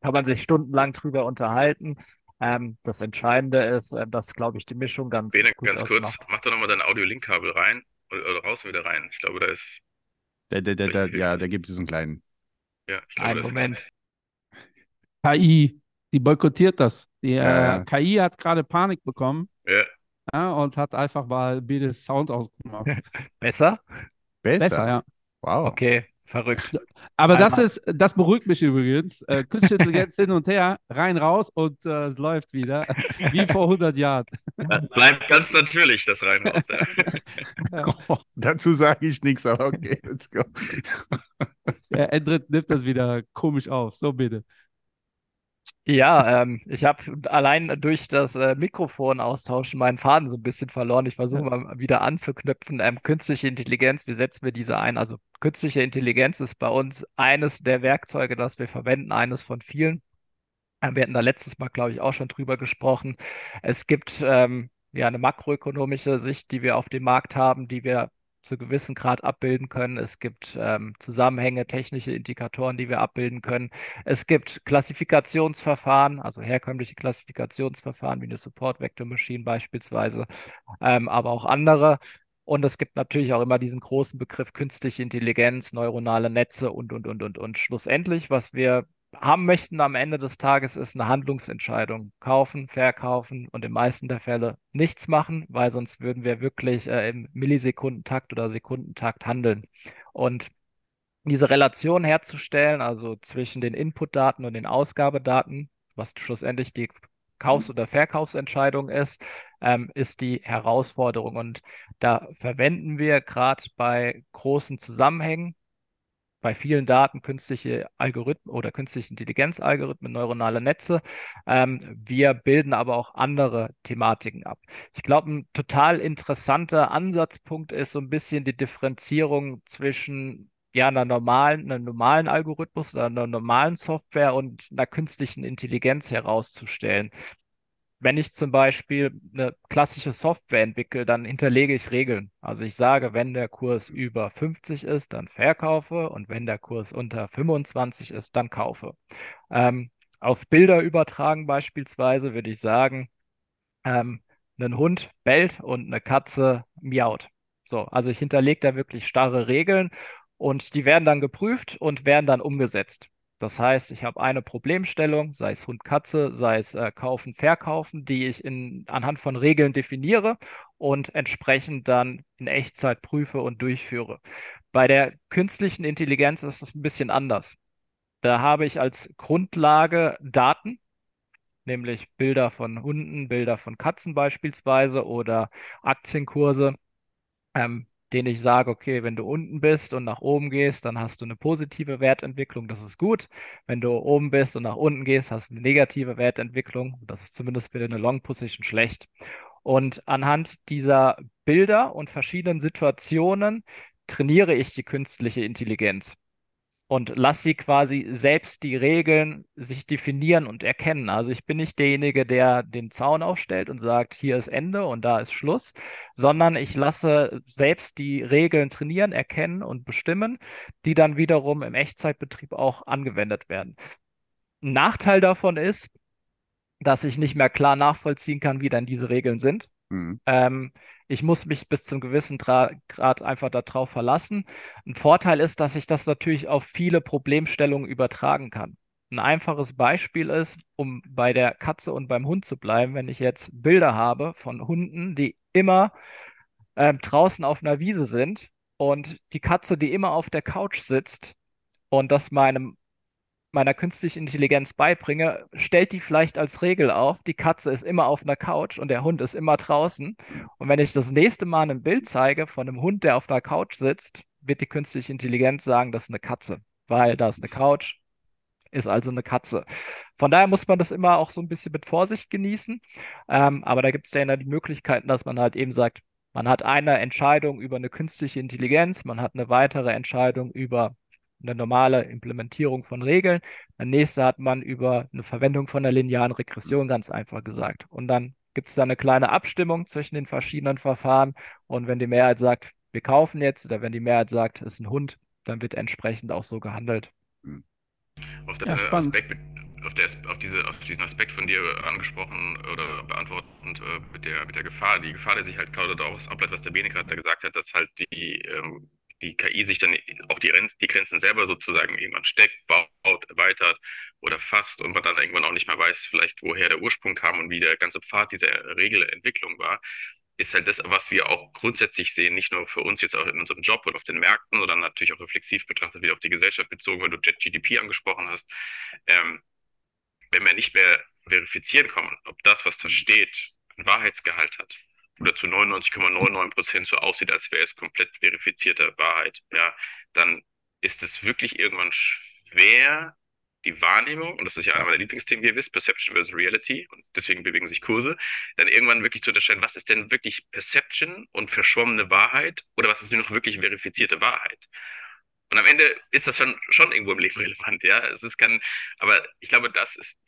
kann man sich stundenlang drüber unterhalten. Ähm, das Entscheidende ist, äh, dass, glaube ich, die Mischung ganz Bene, gut ganz ausmacht. kurz, mach doch nochmal dein Audio-Link-Kabel rein oder, oder raus wieder rein. Ich glaube, da ist. Da, da, da, ja, da gibt es einen kleinen. Ja, ich glaube, Einen Moment. KI, die boykottiert das. Die Ja, äh, KI hat gerade Panik bekommen Ja, ja, und hat einfach mal Bedes Sound ausgemacht. <laughs> Besser? Besser. Besser, ja. Wow. Okay, verrückt. <laughs> Aber das ist, das beruhigt mich übrigens. Äh, Künstliche Intelligenz hin und her, rein, raus und äh, es läuft wieder. <laughs> Wie vor 100 Jahren. das bleibt ganz natürlich, das rein raus. Ja. <laughs> Oh, dazu sage ich nichts, aber okay, let's go. Der Endrit nimmt das wieder komisch auf. So bitte. Ja, ähm, ich habe allein durch das äh, Mikrofon austauschen meinen Faden so ein bisschen verloren. Ich versuche mal wieder anzuknüpfen. Ähm, künstliche Intelligenz, wie setzen wir diese ein? Also künstliche Intelligenz ist bei uns eines der Werkzeuge, das wir verwenden, eines von vielen. Ähm, wir hatten da letztes Mal, glaube ich, auch schon drüber gesprochen. Es gibt ähm, ja eine makroökonomische Sicht, die wir auf dem Markt haben, die wir zu gewissen Grad abbilden können. Es gibt ähm, Zusammenhänge, technische Indikatoren, die wir abbilden können. Es gibt Klassifikationsverfahren, also herkömmliche Klassifikationsverfahren wie eine Support Vector Machine beispielsweise, ähm, aber auch andere. Und es gibt natürlich auch immer diesen großen Begriff künstliche Intelligenz, neuronale Netze und, und, und, und, und. Schlussendlich, was wir haben möchten am Ende des Tages ist eine Handlungsentscheidung. Kaufen, verkaufen und in meisten der Fälle nichts machen, weil sonst würden wir wirklich äh, im Millisekundentakt oder Sekundentakt handeln. Und diese Relation herzustellen, also zwischen den Inputdaten und den Ausgabedaten, was schlussendlich die Kaufs- oder Verkaufsentscheidung ist, ähm, ist die Herausforderung. Und da verwenden wir gerade bei großen Zusammenhängen, bei vielen Daten künstliche Algorithmen oder künstliche Intelligenzalgorithmen, neuronale Netze. Ähm, wir bilden aber auch andere Thematiken ab. Ich glaube, ein total interessanter Ansatzpunkt ist so ein bisschen die Differenzierung zwischen ja, einer normalen, einem normalen Algorithmus oder einer normalen Software und einer künstlichen Intelligenz herauszustellen. Wenn ich zum Beispiel eine klassische Software entwickle, dann hinterlege ich Regeln. Also ich sage, wenn der Kurs über 50 ist, dann verkaufe und wenn der Kurs unter 25 ist, dann kaufe. Ähm, auf Bilder übertragen beispielsweise würde ich sagen, ähm, ein Hund bellt und eine Katze miaut. So, also ich hinterlege da wirklich starre Regeln und die werden dann geprüft und werden dann umgesetzt. Das heißt, ich habe eine Problemstellung, sei es Hund, Katze, sei es äh, Kaufen, Verkaufen, die ich in, anhand von Regeln definiere und entsprechend dann in Echtzeit prüfe und durchführe. Bei der künstlichen Intelligenz ist es ein bisschen anders. Da habe ich als Grundlage Daten, nämlich Bilder von Hunden, Bilder von Katzen beispielsweise oder Aktienkurse. Ähm, den ich sage, okay, wenn du unten bist und nach oben gehst, dann hast du eine positive Wertentwicklung, das ist gut. Wenn du oben bist und nach unten gehst, hast du eine negative Wertentwicklung, das ist zumindest für eine Long Position schlecht. Und anhand dieser Bilder und verschiedenen Situationen trainiere ich die künstliche Intelligenz und lass sie quasi selbst die Regeln sich definieren und erkennen. Also ich bin nicht derjenige, der den Zaun aufstellt und sagt, hier ist Ende und da ist Schluss, sondern ich lasse selbst die Regeln trainieren, erkennen und bestimmen, die dann wiederum im Echtzeitbetrieb auch angewendet werden. Ein Nachteil davon ist, dass ich nicht mehr klar nachvollziehen kann, wie dann diese Regeln sind. Mhm. Ähm, ich muss mich bis zum gewissen Dra Grad einfach darauf verlassen. Ein Vorteil ist, dass ich das natürlich auf viele Problemstellungen übertragen kann. Ein einfaches Beispiel ist, um bei der Katze und beim Hund zu bleiben, wenn ich jetzt Bilder habe von Hunden, die immer ähm, draußen auf einer Wiese sind und die Katze, die immer auf der Couch sitzt und das meinem meiner künstlichen Intelligenz beibringe, stellt die vielleicht als Regel auf, die Katze ist immer auf einer Couch und der Hund ist immer draußen. Und wenn ich das nächste Mal ein Bild zeige von einem Hund, der auf einer Couch sitzt, wird die künstliche Intelligenz sagen, das ist eine Katze, weil da ist eine Couch, ist also eine Katze. Von daher muss man das immer auch so ein bisschen mit Vorsicht genießen. Ähm, aber da gibt es ja die Möglichkeiten, dass man halt eben sagt, man hat eine Entscheidung über eine künstliche Intelligenz, man hat eine weitere Entscheidung über eine normale Implementierung von Regeln. Dann nächste hat man über eine Verwendung von der linearen Regression ganz einfach gesagt. Und dann gibt es da eine kleine Abstimmung zwischen den verschiedenen Verfahren. Und wenn die Mehrheit sagt, wir kaufen jetzt, oder wenn die Mehrheit sagt, es ist ein Hund, dann wird entsprechend auch so gehandelt. Auf, der, ja, Aspekt, auf, der, auf, diese, auf diesen Aspekt von dir angesprochen oder beantwortend äh, mit, der, mit der Gefahr. Die Gefahr, die sich halt gerade daraus ableitet, was der Bene gerade gesagt hat, dass halt die ähm, die KI sich dann auch die, die Grenzen selber sozusagen irgendwann steckt, baut, erweitert oder fasst und man dann irgendwann auch nicht mehr weiß, vielleicht woher der Ursprung kam und wie der ganze Pfad dieser Regelentwicklung war, ist halt das, was wir auch grundsätzlich sehen, nicht nur für uns jetzt auch in unserem Job und auf den Märkten, sondern natürlich auch reflexiv betrachtet wieder auf die Gesellschaft bezogen, weil du JetGDP angesprochen hast. Ähm, wenn wir nicht mehr verifizieren kommen, ob das, was da steht, ein Wahrheitsgehalt hat, oder zu 99,99 Prozent so aussieht, als wäre es komplett verifizierte Wahrheit, ja, dann ist es wirklich irgendwann schwer, die Wahrnehmung, und das ist ja einer meiner Lieblingsthemen, wie ihr wisst, Perception versus Reality, und deswegen bewegen sich Kurse, dann irgendwann wirklich zu unterscheiden, was ist denn wirklich Perception und verschwommene Wahrheit oder was ist denn noch wirklich verifizierte Wahrheit? Und am Ende ist das schon, schon irgendwo im Leben relevant, ja. Es ist kein, aber ich glaube, das ist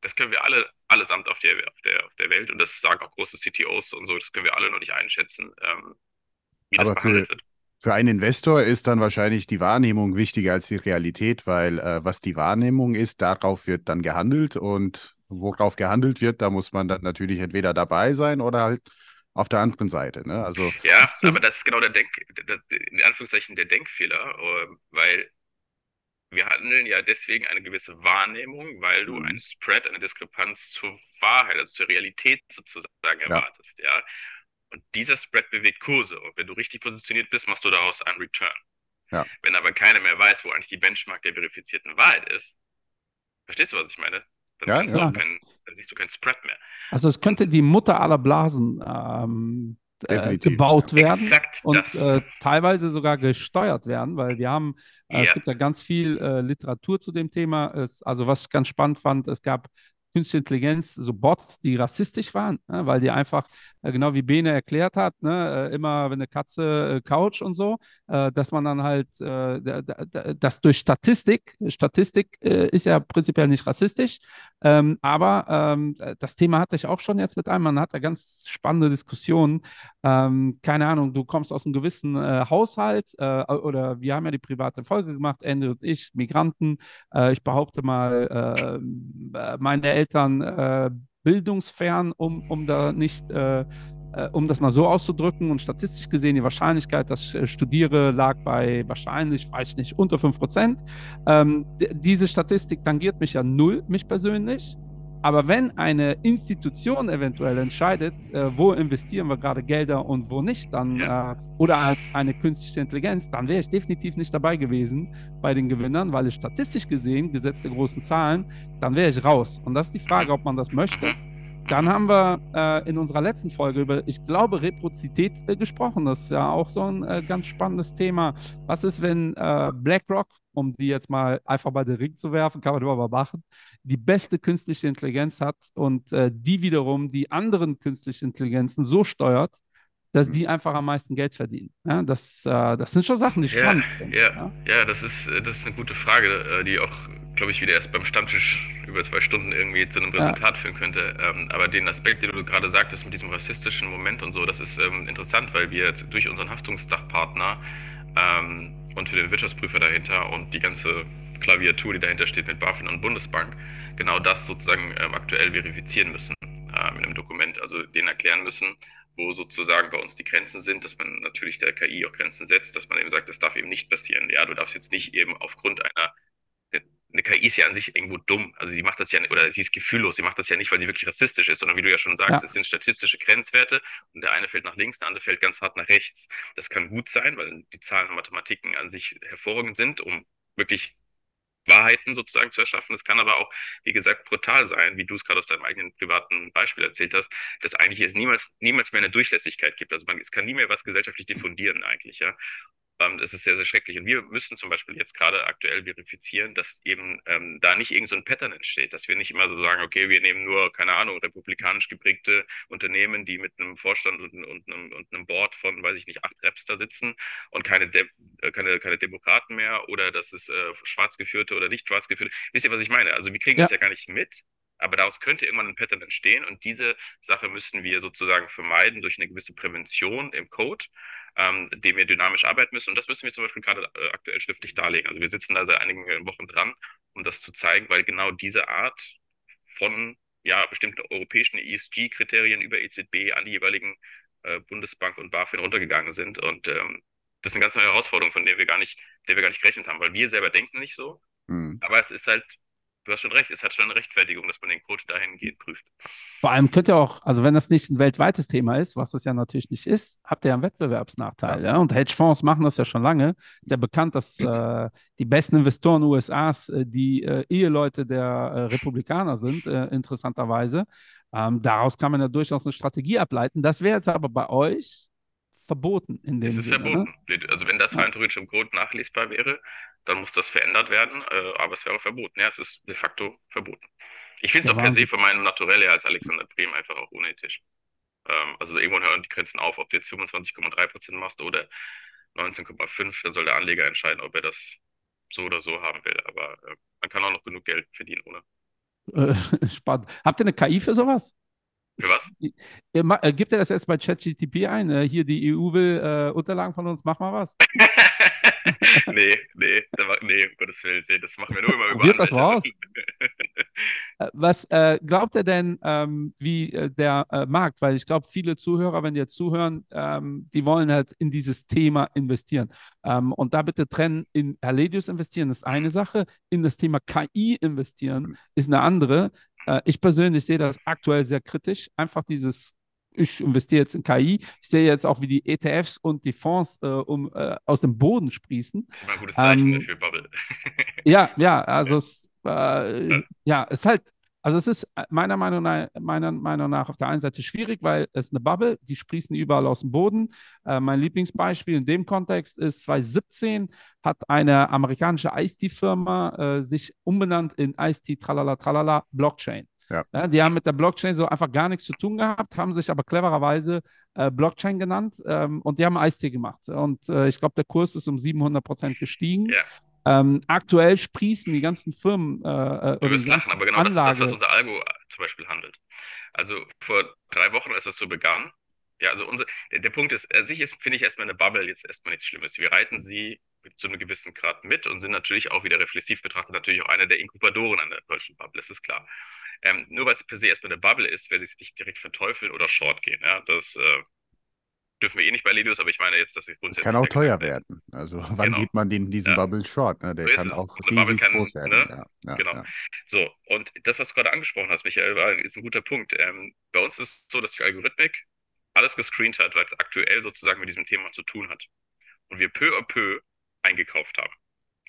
das können wir alle allesamt auf der, auf der, auf der Welt und das sagen auch große CTOs und so, das können wir alle noch nicht einschätzen, ähm, wie Aber das behandelt für, wird. Für einen Investor ist dann wahrscheinlich die Wahrnehmung wichtiger als die Realität, weil äh, was die Wahrnehmung ist, darauf wird dann gehandelt und worauf gehandelt wird, da muss man dann natürlich entweder dabei sein oder halt auf der anderen Seite. Ne? Also, ja, aber das ist genau der Denk, in Anführungszeichen der Denkfehler, äh, weil wir handeln ja deswegen eine gewisse Wahrnehmung, weil du mhm. einen Spread, eine Diskrepanz zur Wahrheit, also zur Realität sozusagen erwartest, ja. ja. Und dieser Spread bewegt Kurse. Und wenn du richtig positioniert bist, machst du daraus einen Return. Ja. Wenn aber keiner mehr weiß, wo eigentlich die Benchmark der verifizierten Wahrheit ist, verstehst du, was ich meine? Dann ja, ja. keinen, dann siehst du keinen Spread mehr. Also es könnte die Mutter aller Blasen ähm, äh, gebaut werden Exakt und äh, teilweise sogar gesteuert werden, weil wir haben, äh, es Ja. gibt ja ganz viel äh, Literatur zu dem Thema. Es, also was ich ganz spannend fand, es gab künstliche Intelligenz, so Bots, die rassistisch waren, ne, weil die einfach, äh, genau wie Bene erklärt hat, ne, äh, immer wenn eine Katze äh, couch und so, äh, dass man dann halt, äh, da- da- da- das durch Statistik, Statistik äh, ist ja prinzipiell nicht rassistisch, ähm, aber ähm, das Thema hatte ich auch schon jetzt mit einem, man hat da ganz spannende Diskussionen, ähm, keine Ahnung, du kommst aus einem gewissen Haushalt oder wir haben ja die private Folge gemacht, Ende und ich, Migranten, ich behaupte mal, meine Eltern äh, bildungsfern, um, um da nicht, äh, äh, um das mal so auszudrücken. Und statistisch gesehen, die Wahrscheinlichkeit, dass ich äh, studiere, lag bei wahrscheinlich, weiß ich nicht, unter 5 Prozent. Ähm, diese Statistik tangiert mich ja null, mich persönlich. Aber wenn eine Institution eventuell entscheidet, äh, wo investieren wir gerade Gelder und wo nicht, dann äh, oder halt eine künstliche Intelligenz, dann wäre ich definitiv nicht dabei gewesen bei den Gewinnern, weil es statistisch gesehen, gesetzt der großen Zahlen, dann wäre ich raus. Und das ist die Frage, ob man das möchte. Dann haben wir äh, in unserer letzten Folge über, ich glaube, Reprozität äh, gesprochen. Das ist ja auch so ein äh, ganz spannendes Thema. Was ist, wenn äh, BlackRock, um die jetzt mal einfach bei den Ring zu werfen, kann man immer mal machen, die beste künstliche Intelligenz hat und äh, die wiederum die anderen künstlichen Intelligenzen so steuert, dass die einfach am meisten Geld verdienen. Ja, das, äh, das sind schon Sachen, die Ja, spannend sind. ja, ja, das ist, äh, das ist eine gute Frage, äh, die auch, glaube ich, wieder erst beim Stammtisch über zwei Stunden irgendwie zu einem Ja. Resultat führen könnte. Ähm, aber den Aspekt, den du gerade sagtest mit diesem rassistischen Moment und so, das ist ähm, interessant, weil wir durch unseren Haftungsdachpartner ähm, und für den Wirtschaftsprüfer dahinter und die ganze Klaviatur, die dahinter steht mit BaFin und Bundesbank, genau das sozusagen ähm, aktuell verifizieren müssen ähm, in einem Dokument. Also denen erklären müssen, wo sozusagen bei uns die Grenzen sind, dass man natürlich der KI auch Grenzen setzt, dass man eben sagt, das darf eben nicht passieren. Ja, du darfst jetzt nicht eben aufgrund einer eine KI ist ja an sich irgendwo dumm. Also sie macht das ja, oder sie ist gefühllos, sie macht das ja nicht, weil sie wirklich rassistisch ist, sondern wie du ja schon sagst, Ja. es sind statistische Grenzwerte und der eine fällt nach links, der andere fällt ganz hart nach rechts. Das kann gut sein, weil die Zahlen und Mathematiken an sich hervorragend sind, um wirklich Wahrheiten sozusagen zu erschaffen. Es kann aber auch, wie gesagt, brutal sein, wie du es gerade aus deinem eigenen privaten Beispiel erzählt hast, dass eigentlich es niemals, niemals mehr eine Durchlässigkeit gibt. Also man, es kann nie mehr was gesellschaftlich diffundieren eigentlich, ja. Ähm, das ist sehr, sehr schrecklich. Und wir müssen zum Beispiel jetzt gerade aktuell verifizieren, dass eben ähm, da nicht irgend so ein Pattern entsteht, dass wir nicht immer so sagen, okay, wir nehmen nur, keine Ahnung, republikanisch geprägte Unternehmen, die mit einem Vorstand und, und, einem, und einem Board von, weiß ich nicht, acht Reps da sitzen und keine, De äh, keine, keine Demokraten mehr oder das ist äh, schwarz geführte oder nicht schwarz geführte. Wisst ihr, was ich meine? Also wir kriegen Ja. das ja gar nicht mit. Aber daraus könnte irgendwann ein Pattern entstehen und diese Sache müssten wir sozusagen vermeiden durch eine gewisse Prävention im Code, ähm, dem wir dynamisch arbeiten müssen. Und das müssen wir zum Beispiel gerade äh, aktuell schriftlich darlegen. Also wir sitzen da seit einigen Wochen dran, um das zu zeigen, weil genau diese Art von ja, bestimmten europäischen ESG-Kriterien über EZB an die jeweiligen äh, Bundesbank und BaFin runtergegangen sind. Und ähm, das ist eine ganz neue Herausforderung, von der wir gar nicht, der wir gar nicht gerechnet haben, weil wir selber denken nicht so. Hm. Aber es ist halt, du hast schon recht, es hat schon eine Rechtfertigung, dass man den Code dahingehend prüft. Vor allem könnt ihr auch, also wenn das nicht ein weltweites Thema ist, was das ja natürlich nicht ist, habt ihr ja einen Wettbewerbsnachteil. Ja. Und Hedgefonds machen das ja schon lange. Ist ja bekannt, dass äh, die besten Investoren USAs äh, die äh, Eheleute der äh, Republikaner sind, äh, interessanterweise. Ähm, daraus kann man ja durchaus eine Strategie ableiten. Das wäre jetzt aber bei euch verboten in dem Es ist Sinne. Ne? verboten. Also wenn das rein theoretisch im Code nachlesbar wäre, dann muss das verändert werden, äh, aber es wäre verboten. Ja, es ist de facto verboten. Ich finde es auch per se von meinem Naturell her als Alexander Brehm einfach auch unethisch. Ähm, also irgendwann hören die Grenzen auf, ob du jetzt 25,3% machst oder 19,5%, dann soll der Anleger entscheiden, ob er das so oder so haben will. Aber äh, man kann auch noch genug Geld verdienen, ohne. Äh, <laughs> spannend. Habt ihr eine KI für sowas? Für was? Ma- äh, Gebt ihr das jetzt bei ChatGTP ein? Äh, hier, die EU will äh, Unterlagen von uns, mach mal was. <laughs> nee, nee, nee, um Gottes Willen, nee, das machen wir nur immer <laughs> über Probiert das mal Anwälte. <laughs> Äh, Was äh, glaubt ihr denn, ähm, wie äh, der äh, Markt? Weil ich glaube, viele Zuhörer, wenn die jetzt zuhören, ähm, die wollen halt in dieses Thema investieren. Ähm, und da bitte trennen, in Erledius investieren ist eine Sache, in das Thema KI investieren ist eine andere. Äh, ich persönlich sehe das aktuell sehr kritisch. Einfach dieses, ich investiere jetzt in KI. Ich sehe jetzt auch, wie die ETFs und die Fonds äh, um, äh, aus dem Boden sprießen. Mal ein gutes Zeichen Ähm, für Bubble. Ja, ja, <laughs> also es, äh, ja, es ist halt, Also es ist äh, meiner Meinung nach, meiner Meinung nach auf der einen Seite schwierig, weil es eine Bubble, die sprießen überall aus dem Boden. Äh, mein Lieblingsbeispiel in dem Kontext ist 2017 hat eine amerikanische Ice-T-Firma äh, sich umbenannt in Ice-T Tralala Tralala Blockchain. Ja. Ja, die haben mit der Blockchain so einfach gar nichts zu tun gehabt, haben sich aber clevererweise äh, Blockchain genannt ähm, und die haben Eistee gemacht. Und äh, ich glaube, der Kurs ist um 700 Prozent gestiegen. Ja. Ähm, aktuell sprießen die ganzen Firmen äh, äh, Du oder wirst lachen, ganzen aber genau das ist das, was unser Algo äh, zum Beispiel handelt. Also vor drei Wochen, als das so begann, ja, also unser, der, der Punkt ist, an sich ist, finde ich erstmal eine Bubble jetzt erstmal nichts Schlimmes. Wir reiten sie zu einem gewissen Grad mit und sind natürlich auch wieder reflexiv betrachtet, natürlich auch einer der Inkubatoren an der deutschen Bubble, das ist klar. Ähm, nur weil es per se erstmal eine Bubble ist, werde ich es nicht direkt verteufeln oder short gehen. Ja, das äh, dürfen wir eh nicht bei Ledius, aber ich meine jetzt, dass ich Das grundsätzlich. kann auch teuer werden. Also wann Genau. geht man den, diesen Ja. Bubble short? Ne? Der So kann es. auch So riesig kann, groß werden. ne? Ja, ja, Genau. So, und das, was du gerade angesprochen hast, Michael, ist ein guter Punkt. Ähm, bei uns ist es so, dass die Algorithmik alles gescreent hat, weil es aktuell sozusagen mit diesem Thema zu tun hat. Und wir peu à peu eingekauft haben.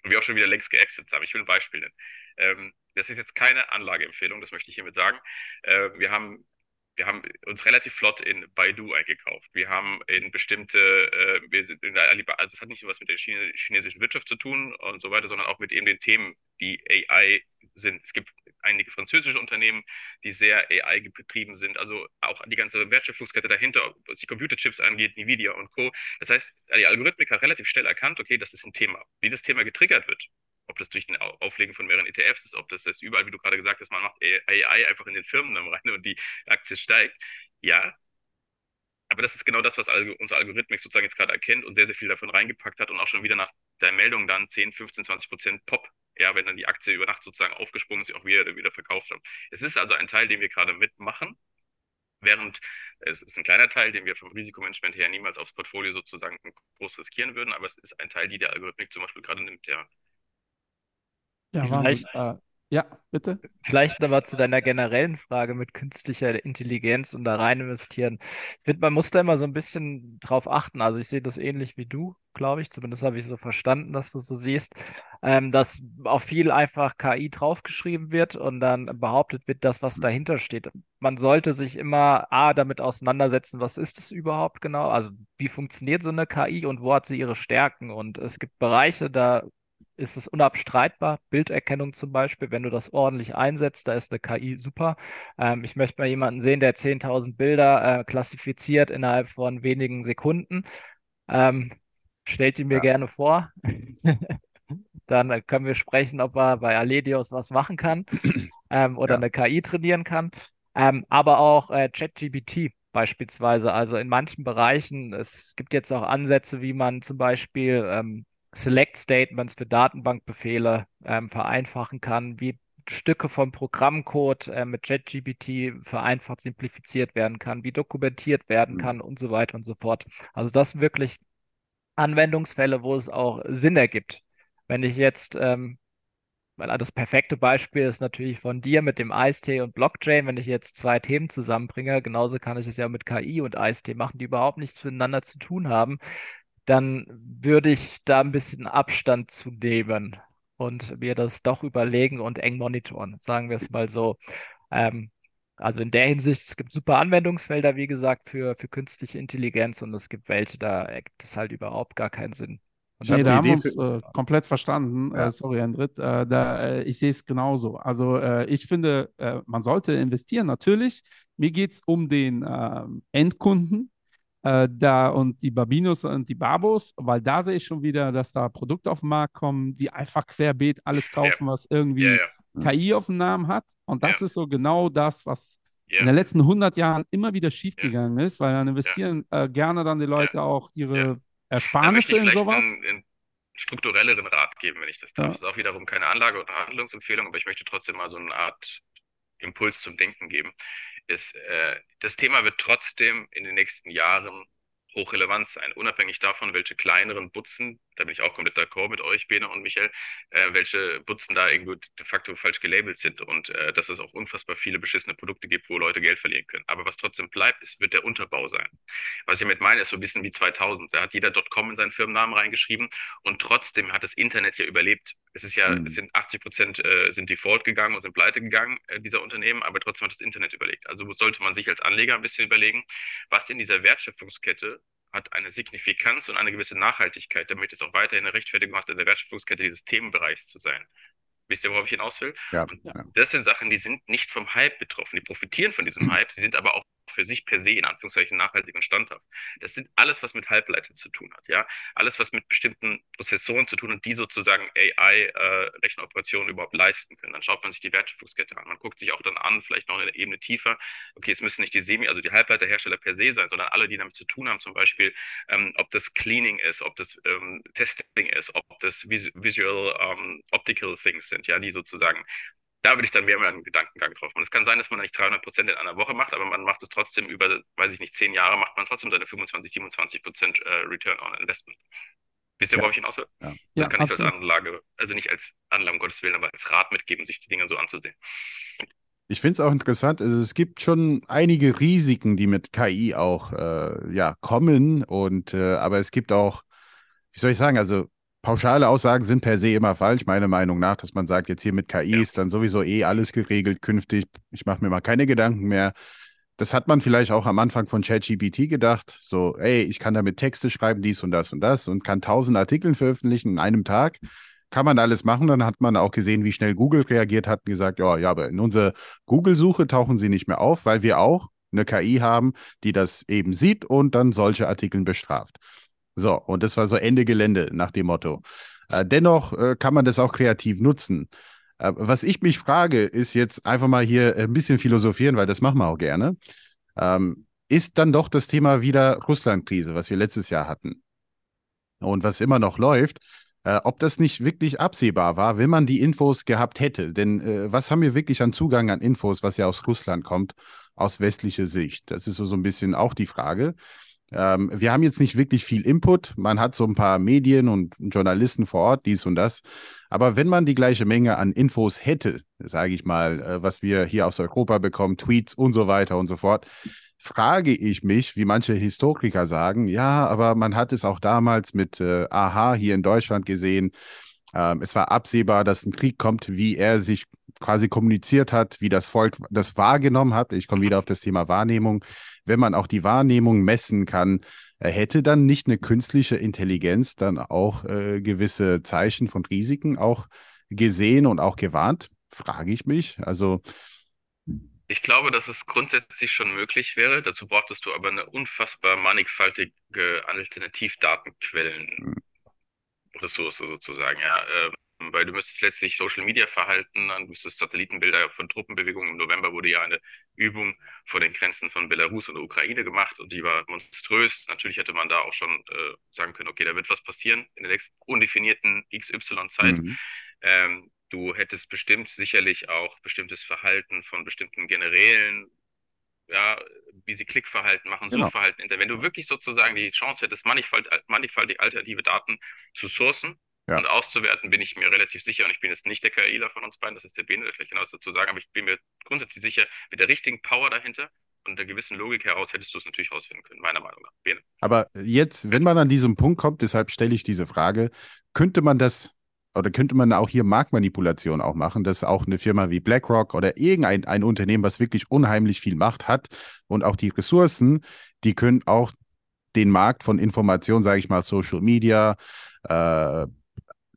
Und wir auch schon wieder längst geexitet haben. Ich will ein Beispiel nennen. Ähm, das ist jetzt keine Anlageempfehlung, das möchte ich hiermit sagen. Äh, wir haben wir haben uns relativ flott in Baidu eingekauft. Wir haben in bestimmte, äh, wir sind in Alibaba, also es hat nicht nur was mit der Chine, chinesischen Wirtschaft zu tun und so weiter, sondern auch mit eben den Themen, die AI sind. Es gibt einige französische Unternehmen, die sehr AI getrieben sind, also auch die ganze Wertschöpfungskette dahinter, was die Computerchips angeht, Nvidia und Co. Das heißt, die Algorithmik hat relativ schnell erkannt, okay, das ist ein Thema. Wie das Thema getriggert wird, ob das durch Au- Auflegen von mehreren ETFs ist, ob das jetzt überall, wie du gerade gesagt hast, man macht AI einfach in den Firmen rein <laughs> und die Aktie steigt. Ja, aber das ist genau das, was unsere Algorithmik sozusagen jetzt gerade erkennt und sehr, sehr viel davon reingepackt hat und auch schon wieder nach der Meldung dann 10, 15, 20 Prozent Pop, ja, wenn dann die Aktie über Nacht sozusagen aufgesprungen ist, auch wieder, wieder verkauft haben. Es ist also ein Teil, den wir gerade mitmachen, während es ist ein kleiner Teil, den wir vom Risikomanagement her niemals aufs Portfolio sozusagen groß riskieren würden, aber es ist ein Teil, die der Algorithmik zum Beispiel gerade nimmt, ja. Ja. Vielleicht- Äh, ja, bitte. Vielleicht aber zu deiner generellen Frage mit künstlicher Intelligenz und da rein investieren. Ich finde, man muss da immer so ein bisschen drauf achten. Also ich sehe das ähnlich wie du, glaube ich. Zumindest habe ich so verstanden, dass du so siehst, ähm, dass auf viel einfach KI draufgeschrieben wird und dann behauptet wird, das, was dahinter steht. Man sollte sich immer A, damit auseinandersetzen, was ist es überhaupt genau? Also wie funktioniert so eine KI und wo hat sie ihre Stärken? Und es gibt Bereiche, da ist es unabstreitbar. Bilderkennung zum Beispiel, wenn du das ordentlich einsetzt, da ist eine KI super. Ähm, ich möchte mal jemanden sehen, der 10.000 Bilder äh, klassifiziert innerhalb von wenigen Sekunden. Ähm, stellt die mir Ja. gerne vor. <laughs> Dann äh, können wir sprechen, ob er bei Aledios was machen kann ähm, oder Ja. eine KI trainieren kann. Ähm, aber auch äh, ChatGPT beispielsweise. Also in manchen Bereichen, es gibt jetzt auch Ansätze, wie man zum Beispiel ähm, Select Statements für Datenbankbefehle ähm, vereinfachen kann, wie Stücke vom Programmcode äh, mit ChatGPT vereinfacht simplifiziert werden kann, wie dokumentiert werden Mhm. kann und so weiter und so fort. Also das sind wirklich Anwendungsfälle, wo es auch Sinn ergibt. Wenn ich jetzt, ähm, das perfekte Beispiel ist natürlich von dir mit dem Ice-T und Blockchain, wenn ich jetzt zwei Themen zusammenbringe, genauso kann ich es ja mit KI und Ice-T machen, die überhaupt nichts miteinander zu tun haben, dann würde ich da ein bisschen Abstand zu nehmen und mir das doch überlegen und eng monitoren, sagen wir es mal so. Ähm, also in der Hinsicht, es gibt super Anwendungsfelder, wie gesagt, für, für künstliche Intelligenz und es gibt welche, da ergibt es halt überhaupt gar keinen Sinn. Und Nee, da haben wir uns äh, komplett verstanden. Ja. Äh, sorry, Hendrit. Äh, da, äh, ich sehe es genauso. Also äh, ich finde, äh, man sollte investieren, natürlich. Mir geht es um den ähm, Endkunden äh, da und die Babinos und die Babos, weil da sehe ich schon wieder, dass da Produkte auf den Markt kommen, die einfach querbeet alles kaufen, was irgendwie Ja, ja, KI auf dem Namen hat. Und das Ja. ist so genau das, was in ja. den letzten 100 Jahren immer wieder schiefgegangen ist, weil dann investieren äh, gerne dann die Leute auch ihre Ja. Ersparnisse ich in sowas. einen, einen strukturelleren Rat geben, wenn ich das darf. Ja. Das ist auch wiederum keine Anlage- oder Handlungsempfehlung, aber ich möchte trotzdem mal so eine Art Impuls zum Denken geben. Ist, äh, das Thema wird trotzdem in den nächsten Jahren hochrelevant sein, unabhängig davon, welche kleineren Butzen, da bin ich auch komplett d'accord mit euch, Bene und Michael, äh, welche Butzen da irgendwo de facto falsch gelabelt sind und äh, dass es auch unfassbar viele beschissene Produkte gibt, wo Leute Geld verlieren können. Aber was trotzdem bleibt, ist, wird der Unterbau sein. Was ich damit meine, ist so ein bisschen wie 2000. Da hat jeder .com in seinen Firmennamen reingeschrieben und trotzdem hat das Internet ja überlebt. Es ist ja, mhm. es sind 80 Prozent äh, sind default gegangen und sind pleite gegangen, äh, dieser Unternehmen, aber trotzdem hat das Internet überlegt. Also sollte man sich als Anleger ein bisschen überlegen, was in dieser Wertschöpfungskette hat eine Signifikanz und eine gewisse Nachhaltigkeit, damit es auch weiterhin eine Rechtfertigung hat, in der Wertschöpfungskette dieses Themenbereichs zu sein. Wisst ihr, worauf ich hinaus will? Ja, ja. Das sind Sachen, die sind nicht vom Hype betroffen. Die profitieren von diesem <clears throat> Hype, sie sind aber auch für sich per se in Anführungszeichen nachhaltig und standhaft. Das sind alles, was mit Halbleitern zu tun hat, ja. Alles, was mit bestimmten Prozessoren zu tun hat, die sozusagen AI-Rechenoperationen äh, überhaupt leisten können. Dann schaut man sich die Wertschöpfungskette an. Man guckt sich auch dann an, vielleicht noch eine Ebene tiefer. Okay, es müssen nicht die Semi, also die Halbleiterhersteller per se sein, sondern alle, die damit zu tun haben, zum Beispiel, ähm, ob das Cleaning ist, ob das ähm, Testing ist, ob das Vis Visual um, Optical Things sind, ja, die sozusagen da würde ich dann mehr einen Gedankengang drauf machen. Es kann sein, dass man nicht 300 Prozent in einer Woche macht, aber man macht es trotzdem über, weiß ich nicht, zehn Jahre, macht man trotzdem seine 25, 27 Prozent äh, Return on Investment. Wisst ihr, ja. worauf ich hinaus will? Ja. Das ja, kann ich als Anlage, also nicht als Anlage, um Gottes Willen, aber als Rat mitgeben, sich die Dinge so anzusehen. Ich finde es auch interessant, also es gibt schon einige Risiken, die mit KI auch äh, ja, kommen, und äh, aber es gibt auch, wie soll ich sagen, also pauschale Aussagen sind per se immer falsch, meiner Meinung nach, dass man sagt, jetzt hier mit KI ja. ist dann sowieso eh alles geregelt künftig. Ich mache mir mal keine Gedanken mehr. Das hat man vielleicht auch am Anfang von ChatGPT gedacht. So, ey, ich kann damit Texte schreiben, dies und das und das und kann tausend Artikel veröffentlichen in einem Tag. Kann man alles machen. Dann hat man auch gesehen, wie schnell Google reagiert hat und gesagt, ja, ja, aber in unserer Google-Suche tauchen sie nicht mehr auf, weil wir auch eine KI haben, die das eben sieht und dann solche Artikel bestraft. So, und das war so Ende Gelände nach dem Motto. Äh, dennoch äh, kann man das auch kreativ nutzen. Äh, was ich mich frage, ist jetzt einfach mal hier ein bisschen philosophieren, weil das machen wir auch gerne. Ähm, ist dann doch das Thema wieder Russland-Krise, was wir letztes Jahr hatten und was immer noch läuft, äh, ob das nicht wirklich absehbar war, wenn man die Infos gehabt hätte. Denn äh, was haben wir wirklich an Zugang an Infos, was ja aus Russland kommt, aus westlicher Sicht? Das ist so, so ein bisschen auch die Frage. Ähm, wir haben jetzt nicht wirklich viel Input. Man hat so ein paar Medien und Journalisten vor Ort, dies und das. Aber wenn man die gleiche Menge an Infos hätte, sage ich mal, äh, was wir hier aus Europa bekommen, Tweets und so weiter und so fort, frage ich mich, wie manche Historiker sagen, ja, aber man hat es auch damals mit äh, Aha hier in Deutschland gesehen. Ähm, es war absehbar, dass ein Krieg kommt, wie er sich quasi kommuniziert hat, wie das Volk das wahrgenommen hat. Ich komme wieder auf das Thema Wahrnehmung wenn man auch die Wahrnehmung messen kann, äh, hätte dann nicht eine künstliche Intelligenz dann auch äh, gewisse Zeichen von Risiken auch gesehen und auch gewarnt? Frage ich mich. Also ich glaube, dass es grundsätzlich schon möglich wäre. Dazu brauchtest du aber eine unfassbar mannigfaltige Alternativdatenquellen-Ressource sozusagen. Ja, ähm, weil du müsstest letztlich Social Media Verhalten, dann müsstest Satellitenbilder von Truppenbewegungen. Im November wurde ja eine Übung vor den Grenzen von Belarus und der Ukraine gemacht und die war monströs. Natürlich hätte man da auch schon äh, sagen können, okay, da wird was passieren in der nächsten undefinierten XY-Zeit. Mhm. Ähm, du hättest bestimmt sicherlich auch bestimmtes Verhalten von bestimmten Generälen, ja, wie sie Klickverhalten machen, genau. Suchverhalten. Wenn du wirklich sozusagen die Chance hättest, mannigfalt, mannigfaltig alternative Daten zu sourcen, ja. Und auszuwerten bin ich mir relativ sicher, und ich bin jetzt nicht der KIler von uns beiden, das ist der Bene, der vielleicht genau dazu sagen, aber ich bin mir grundsätzlich sicher, mit der richtigen Power dahinter und der gewissen Logik heraus hättest du es natürlich rausfinden können, meiner Meinung nach. Bene. Aber jetzt, wenn man an diesem Punkt kommt, deshalb stelle ich diese Frage, könnte man das oder könnte man auch hier Marktmanipulation auch machen, dass auch eine Firma wie BlackRock oder irgendein ein Unternehmen, was wirklich unheimlich viel Macht hat und auch die Ressourcen, die können auch den Markt von Informationen, sage ich mal, Social Media, äh,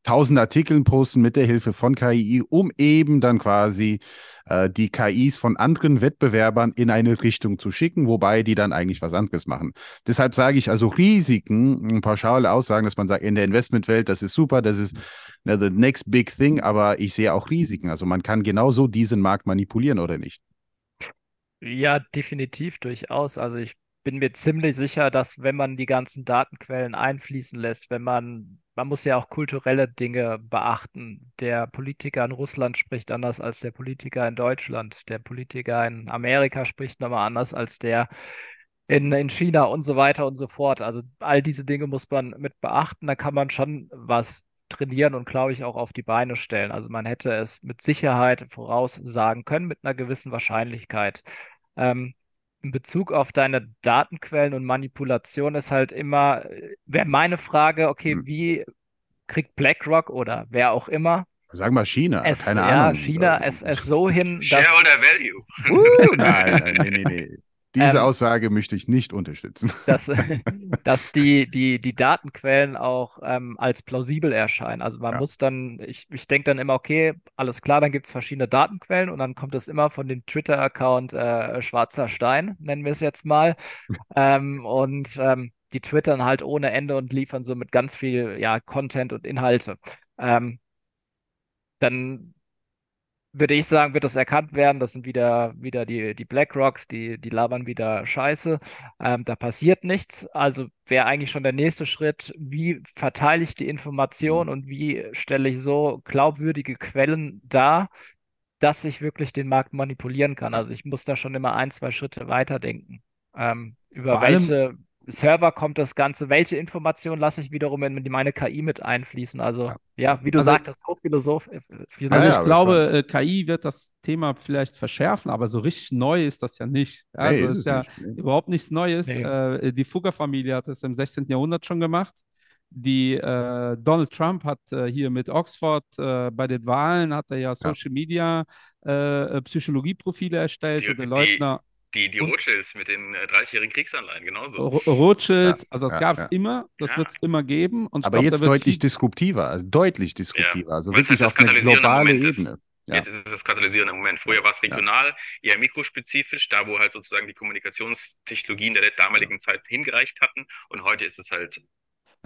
tausend Artikeln posten mit der Hilfe von KI, um eben dann quasi äh, die KIs von anderen Wettbewerbern in eine Richtung zu schicken, wobei die dann eigentlich was anderes machen. Deshalb sage ich also Risiken, pauschale Aussagen, dass man sagt, in der Investmentwelt, das ist super, das ist ne, the next big thing, aber ich sehe auch Risiken. Also man kann genauso diesen Markt manipulieren oder nicht. Ja, definitiv durchaus. Also ich bin mir ziemlich sicher, dass wenn man die ganzen Datenquellen einfließen lässt, wenn man man muss ja auch kulturelle Dinge beachten. Der Politiker in Russland spricht anders als der Politiker in Deutschland. Der Politiker in Amerika spricht nochmal anders als der in, in China und so weiter und so fort. Also all diese Dinge muss man mit beachten. Da kann man schon was trainieren und glaube ich auch auf die Beine stellen. Also man hätte es mit Sicherheit voraussagen können, mit einer gewissen Wahrscheinlichkeit. Ähm, in Bezug auf deine Datenquellen und Manipulation ist halt immer, wäre meine Frage, okay, Hm. wie kriegt BlackRock oder wer auch immer Sag mal China, es, keine ja, Ahnung. China Äh, es, es so hin, dass Shareholder Value. Uh, nein, nein, nee, nee, nee. Diese Ähm, Aussage möchte ich nicht unterstützen. <laughs> dass, <laughs> dass die, die, die Datenquellen auch ähm, als plausibel erscheinen. Also man Ja. muss dann, ich, ich denke dann immer, okay, alles klar, dann gibt es verschiedene Datenquellen und dann kommt es immer von dem Twitter-Account äh, Schwarzer Stein, nennen wir es jetzt mal. <laughs> ähm, und ähm, die twittern halt ohne Ende und liefern so mit ganz viel ja, Content und Inhalte. Ähm, dann würde ich sagen, wird das erkannt werden. Das sind wieder, wieder die, die BlackRocks, die, die labern wieder Scheiße. Ähm, da passiert nichts. Also wäre eigentlich schon der nächste Schritt, wie verteile ich die Information und wie stelle ich so glaubwürdige Quellen dar, dass ich wirklich den Markt manipulieren kann. Also ich muss da schon immer ein, zwei Schritte weiterdenken. Ähm, über Vor welche Server kommt das Ganze, welche Informationen lasse ich wiederum in meine KI mit einfließen. Also Ja. ja, wie du Also- sagtest, Hochphilosoph. äh, Ja, Also ja, ich aber glaube, äh, KI wird das Thema vielleicht verschärfen, aber so richtig neu ist das ja nicht. Ja, Nee, also ist ist es ja nicht. Überhaupt nichts Neues. Nee. Äh, die Fugger-Familie hat das im 16. Jahrhundert schon gemacht. Die äh, Donald Trump hat äh, hier mit Oxford äh, bei den Wahlen hat er ja Social Media äh, Psychologieprofile erstellt Die- und den die- Die, die Rothschilds mit den äh, 30-jährigen Kriegsanleihen, genauso. Ro- Rothschilds, Ja, also das ja, gab es ja. immer, das Ja. wird es immer geben. Aber glaub, jetzt deutlich viel- disruptiver, also deutlich disruptiver, also Weil's wirklich halt auf eine globale. Ebene. Ja. Jetzt ist es das katalysierende Moment. Früher war es regional, eher mikrospezifisch, da wo halt sozusagen die Kommunikationstechnologien der damaligen Zeit hingereicht hatten. Und heute ist es halt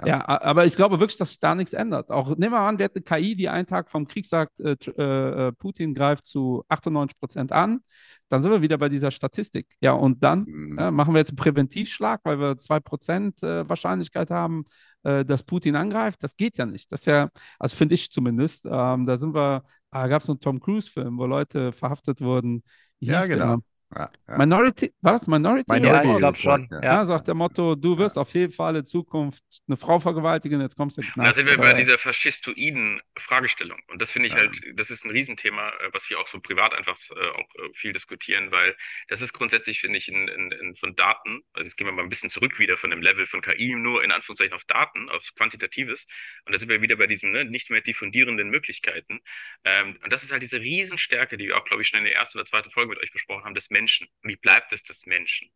Ja, a- aber ich glaube wirklich, dass sich da nichts ändert. Auch nehmen wir an, wir hätten KI, die einen Tag vom Krieg sagt, äh, äh, äh, Putin greift zu 98 Prozent an, dann sind wir wieder bei dieser Statistik. Ja, und dann Mhm. äh, machen wir jetzt einen Präventivschlag, weil wir 2% äh, Wahrscheinlichkeit haben, äh, dass Putin angreift. Das geht ja nicht. Das ist ja, also finde ich zumindest, ähm, da sind wir, da gab es einen Tom Cruise-Film, wo Leute verhaftet wurden. Wie Ja, der genau. noch? Ja, ja. Minority, war das Minority? Ja, Minority ich glaube schon. ja. Ja, sagt der Motto, du wirst auf jeden Fall in Zukunft eine Frau vergewaltigen, jetzt kommst du in Da sind wir bei dieser faschistoiden Fragestellung. Und das finde ich Ja. halt, das ist ein Riesenthema, äh, was wir auch so privat einfach äh, auch äh, viel diskutieren, weil das ist grundsätzlich, finde ich, in, in, in von Daten, also jetzt gehen wir mal ein bisschen zurück wieder von dem Level von KI, nur in Anführungszeichen auf Daten, auf Quantitatives. Und da sind wir wieder bei diesem ne, nicht mehr diffundierenden Möglichkeiten. Ähm, und das ist halt diese Riesenstärke, die wir auch, glaube ich, schon in der ersten oder zweiten Folge mit euch besprochen haben, des Menschen. Wie bleibt es des Menschen?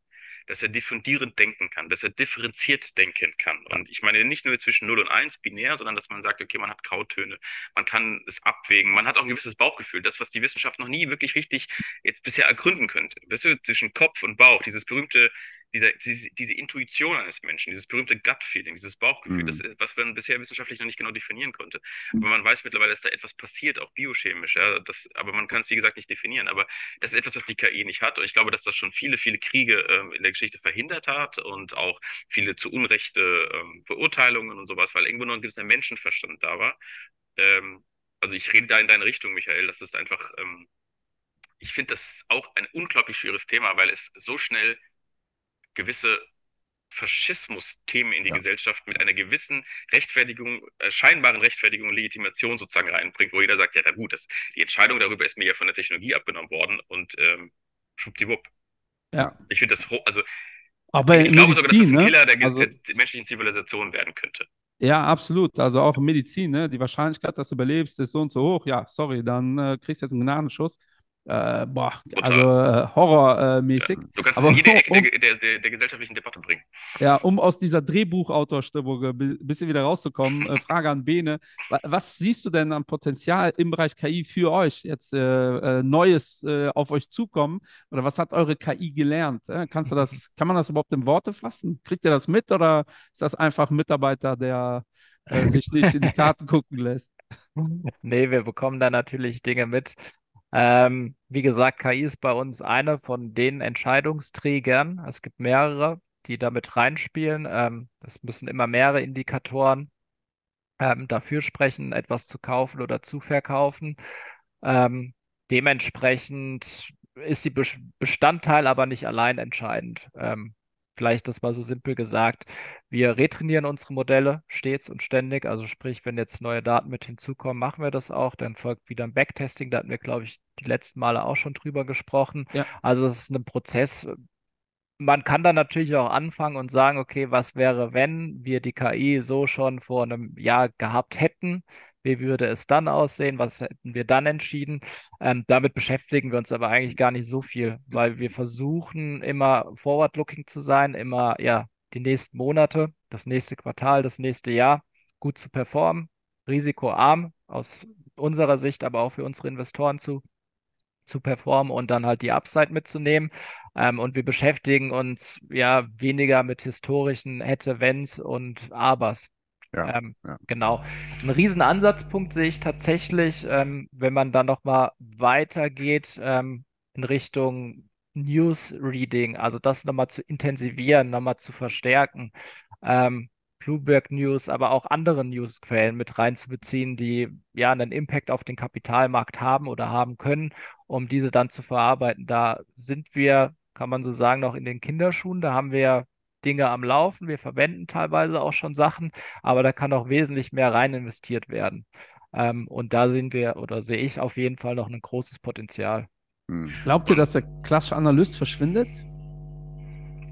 dass er diffundierend denken kann, dass er differenziert denken kann. Und ich meine nicht nur zwischen 0 und 1 binär, sondern dass man sagt, okay, man hat Grautöne, man kann es abwägen, man hat auch ein gewisses Bauchgefühl, das, was die Wissenschaft noch nie wirklich richtig jetzt bisher ergründen könnte. Weißt du, zwischen Kopf und Bauch, dieses berühmte, diese, diese, diese Intuition eines Menschen, dieses berühmte Gut-Feeling, dieses Bauchgefühl, Mhm. das ist, was man bisher wissenschaftlich noch nicht genau definieren konnte. Aber man weiß mittlerweile, dass da etwas passiert, auch biochemisch, ja, das, aber man kann es, wie gesagt, nicht definieren. Aber das ist etwas, was die KI nicht hat. Und ich glaube, dass das schon viele, viele Kriege ähm, in der Geschichte verhindert hat und auch viele zu Unrechte ähm, Beurteilungen und sowas, weil irgendwo noch ein gewisser Menschenverstand da war. Ähm, also ich rede da in deine Richtung, Michael, das ist einfach, ähm, ich finde das auch ein unglaublich schwieriges Thema, weil es so schnell gewisse Faschismus-Themen in die Ja. Gesellschaft mit einer gewissen Rechtfertigung, äh, scheinbaren Rechtfertigung und Legitimation sozusagen reinbringt, wo jeder sagt, ja, na gut, das, die Entscheidung darüber ist mir ja von der Technologie abgenommen worden und ähm, schwuppdiwupp. Ja. Ich finde das, also Aber ich glaube sogar, dass das ein ne? Killer der, ge- Also, der, der menschlichen Zivilisation werden könnte. ja, absolut. Also auch in Medizin, ne? Die Wahrscheinlichkeit, dass du überlebst, ist so und so hoch. Ja, sorry, dann äh, kriegst du jetzt einen Gnadenschuss. Äh, boah, Total. also äh, horrormäßig. Ja. Du kannst Aber es in jede <laughs> Ecke um- der, der, der, der gesellschaftlichen Debatte bringen. Ja, um aus dieser Drehbuchautorstimmung ein bi- bisschen wieder rauszukommen, äh, Frage an Bene. Wa- Was siehst du denn an Potenzial im Bereich KI für euch jetzt äh, äh, Neues äh, auf euch zukommen? Oder was hat eure KI gelernt? Äh, kannst du das, <laughs> kann man das überhaupt in Worte fassen? Kriegt ihr das mit oder ist das einfach ein Mitarbeiter, der äh, sich nicht in die Karten gucken lässt? <laughs> Nee, wir bekommen da natürlich Dinge mit. Ähm, wie gesagt, KI ist bei uns eine von den Entscheidungsträgern. Es gibt mehrere, die damit reinspielen. Ähm, es müssen immer mehrere Indikatoren ähm, dafür sprechen, etwas zu kaufen oder zu verkaufen. Ähm, dementsprechend ist sie Bes- Bestandteil, aber nicht allein entscheidend. Ähm, Vielleicht das mal so simpel gesagt. Wir retrainieren unsere Modelle stets und ständig. Also sprich, wenn jetzt neue Daten mit hinzukommen, machen wir das auch. Dann folgt wieder ein Backtesting. Da hatten wir, glaube ich, die letzten Male auch schon drüber gesprochen. Ja. Also es ist ein Prozess. Man kann dann natürlich auch anfangen und sagen, okay, was wäre, wenn wir die KI so schon vor einem Jahr gehabt hätten? Wie würde es dann aussehen? Was hätten wir dann entschieden? Ähm, damit beschäftigen wir uns aber eigentlich gar nicht so viel, weil wir versuchen immer forward-looking zu sein, immer ja die nächsten Monate, das nächste Quartal, das nächste Jahr gut zu performen, risikoarm aus unserer Sicht, aber auch für unsere Investoren zu, zu performen und dann halt die Upside mitzunehmen. Ähm, und wir beschäftigen uns ja weniger mit historischen Hätte, Wenns und Abers. Ja, Ähm, ja. genau. Ein Riesenansatzpunkt sehe ich tatsächlich, ähm, wenn man dann nochmal weitergeht ähm, in Richtung News-Reading, also das nochmal zu intensivieren, nochmal zu verstärken. Ähm, Bloomberg News, aber auch andere Newsquellen mit reinzubeziehen, die ja einen Impact auf den Kapitalmarkt haben oder haben können, um diese dann zu verarbeiten. Da sind wir, kann man so sagen, noch in den Kinderschuhen. Da haben wir Dinge am Laufen. Wir verwenden teilweise auch schon Sachen, aber da kann auch wesentlich mehr rein investiert werden. Ähm, und da sind wir oder sehe ich auf jeden Fall noch ein großes Potenzial. Hm. Glaubt ihr, dass der klassische Analyst verschwindet?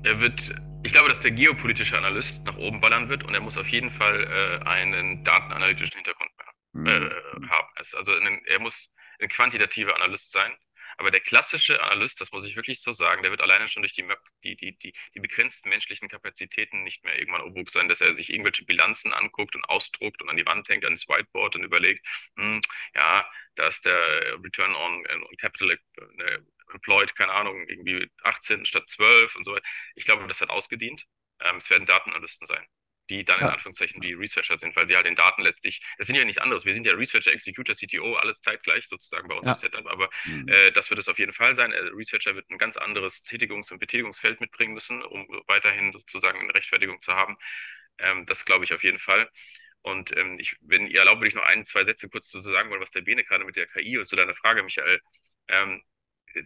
Er wird, ich glaube, dass der geopolitische Analyst nach oben ballern wird und er muss auf jeden Fall äh, einen datenanalytischen Hintergrund Hm. äh, haben. Es- Also ein, er muss ein quantitativer Analyst sein. Aber der klassische Analyst, das muss ich wirklich so sagen, der wird alleine schon durch die, die, die, die, begrenzten menschlichen Kapazitäten nicht mehr irgendwann obwuchs sein, dass er sich irgendwelche Bilanzen anguckt und ausdruckt und an die Wand hängt, ans Whiteboard und überlegt, hm, ja, da ist der Return on, on Capital äh, Employed, keine Ahnung, irgendwie 18 statt 12 und so weiter. Ich glaube, das hat ausgedient. Ähm, es werden Datenanalysten sein, die dann in. Anführungszeichen die Researcher sind, weil sie halt den Daten letztlich, das sind ja nichts anderes. Wir sind ja Researcher, Executor, CTO, alles zeitgleich sozusagen bei uns Ja. im Setup, aber Hm. äh, das wird es auf jeden Fall sein. Der Researcher wird ein ganz anderes Tätigungs- und Betätigungsfeld mitbringen müssen, um weiterhin sozusagen eine Rechtfertigung zu haben. Ähm, das glaube ich auf jeden Fall. Und ähm, ich, wenn ihr erlaubt, würde ich noch ein, zwei Sätze kurz zu sagen wollen, was der Bene gerade mit der KI und zu deiner Frage, Michael, ähm,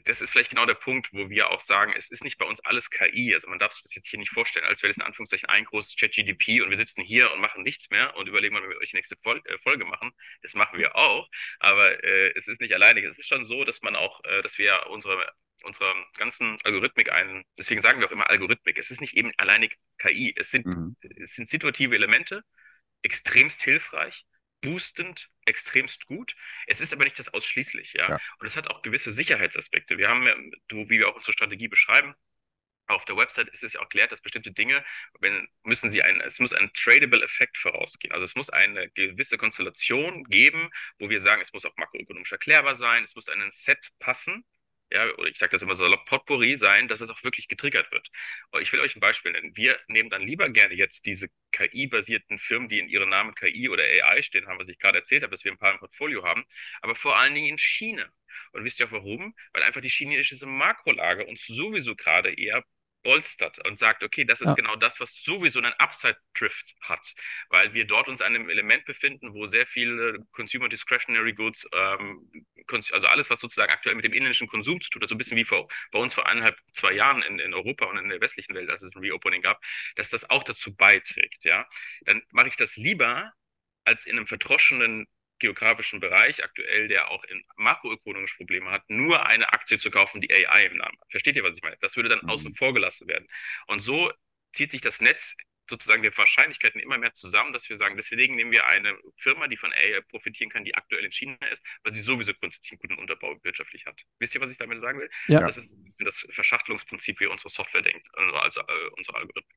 das ist vielleicht genau der Punkt, wo wir auch sagen, es ist nicht bei uns alles KI. Also man darf sich das jetzt hier nicht vorstellen, als wäre das in Anführungszeichen ein großes ChatGDP und wir sitzen hier und machen nichts mehr und überlegen mal, wenn wir euch die nächste Fol äh, Folge machen. Das machen wir auch, aber äh, es ist nicht alleinig. Es ist schon so, dass man auch, äh, dass wir unsere unserer ganzen Algorithmik ein, deswegen sagen wir auch immer Algorithmik. Es ist nicht eben alleinig KI. Es sind, Mhm. es sind situative Elemente, extremst hilfreich, boostend, extremst gut. Es ist aber nicht das ausschließlich, ja. Ja. Und es hat auch gewisse Sicherheitsaspekte. Wir haben, wie wir auch unsere Strategie beschreiben, auf der Website ist es ja auch erklärt, dass bestimmte Dinge, wenn, müssen sie ein, es muss ein tradable Effekt vorausgehen. Also es muss eine gewisse Konstellation geben, wo wir sagen, es muss auch makroökonomisch erklärbar sein, es muss ein Set passen, ja, oder ich sage das immer so salopp, Potpourri sein, dass es auch wirklich getriggert wird. Ich will euch ein Beispiel nennen. Wir nehmen dann lieber gerne jetzt diese KI-basierten Firmen, die in ihrem Namen KI oder AI stehen haben, was ich gerade erzählt habe, dass wir ein paar im Portfolio haben, aber vor allen Dingen in China. Und wisst ihr auch warum? Weil einfach die chinesische Makrolage uns sowieso gerade eher bolstert und sagt, okay, das ist Ja. genau das, was sowieso einen Upside-Drift hat, weil wir dort uns an einem Element befinden, wo sehr viele Consumer Discretionary Goods, ähm, also alles, was sozusagen aktuell mit dem inländischen Konsum zu tun hat, so ein bisschen wie vor, bei uns vor eineinhalb, zwei Jahren in, in Europa und in der westlichen Welt, als es ein Reopening gab, dass das auch dazu beiträgt, ja, dann mache ich das lieber als in einem verdroschenen geografischen Bereich aktuell, der auch in makroökonomische Probleme hat, nur eine Aktie zu kaufen, die AI im Namen hat. Versteht ihr, was ich meine? Das würde dann Mhm. außen vor gelassen werden. Und so zieht sich das Netz sozusagen der Wahrscheinlichkeiten immer mehr zusammen, dass wir sagen, deswegen nehmen wir eine Firma, die von AI profitieren kann, die aktuell in China ist, weil sie sowieso grundsätzlich einen guten Unterbau wirtschaftlich hat. Wisst ihr, was ich damit sagen will? Ja. Das ist ein bisschen das Verschachtelungsprinzip, wie unsere Software denkt, also äh, unsere Algorithmen.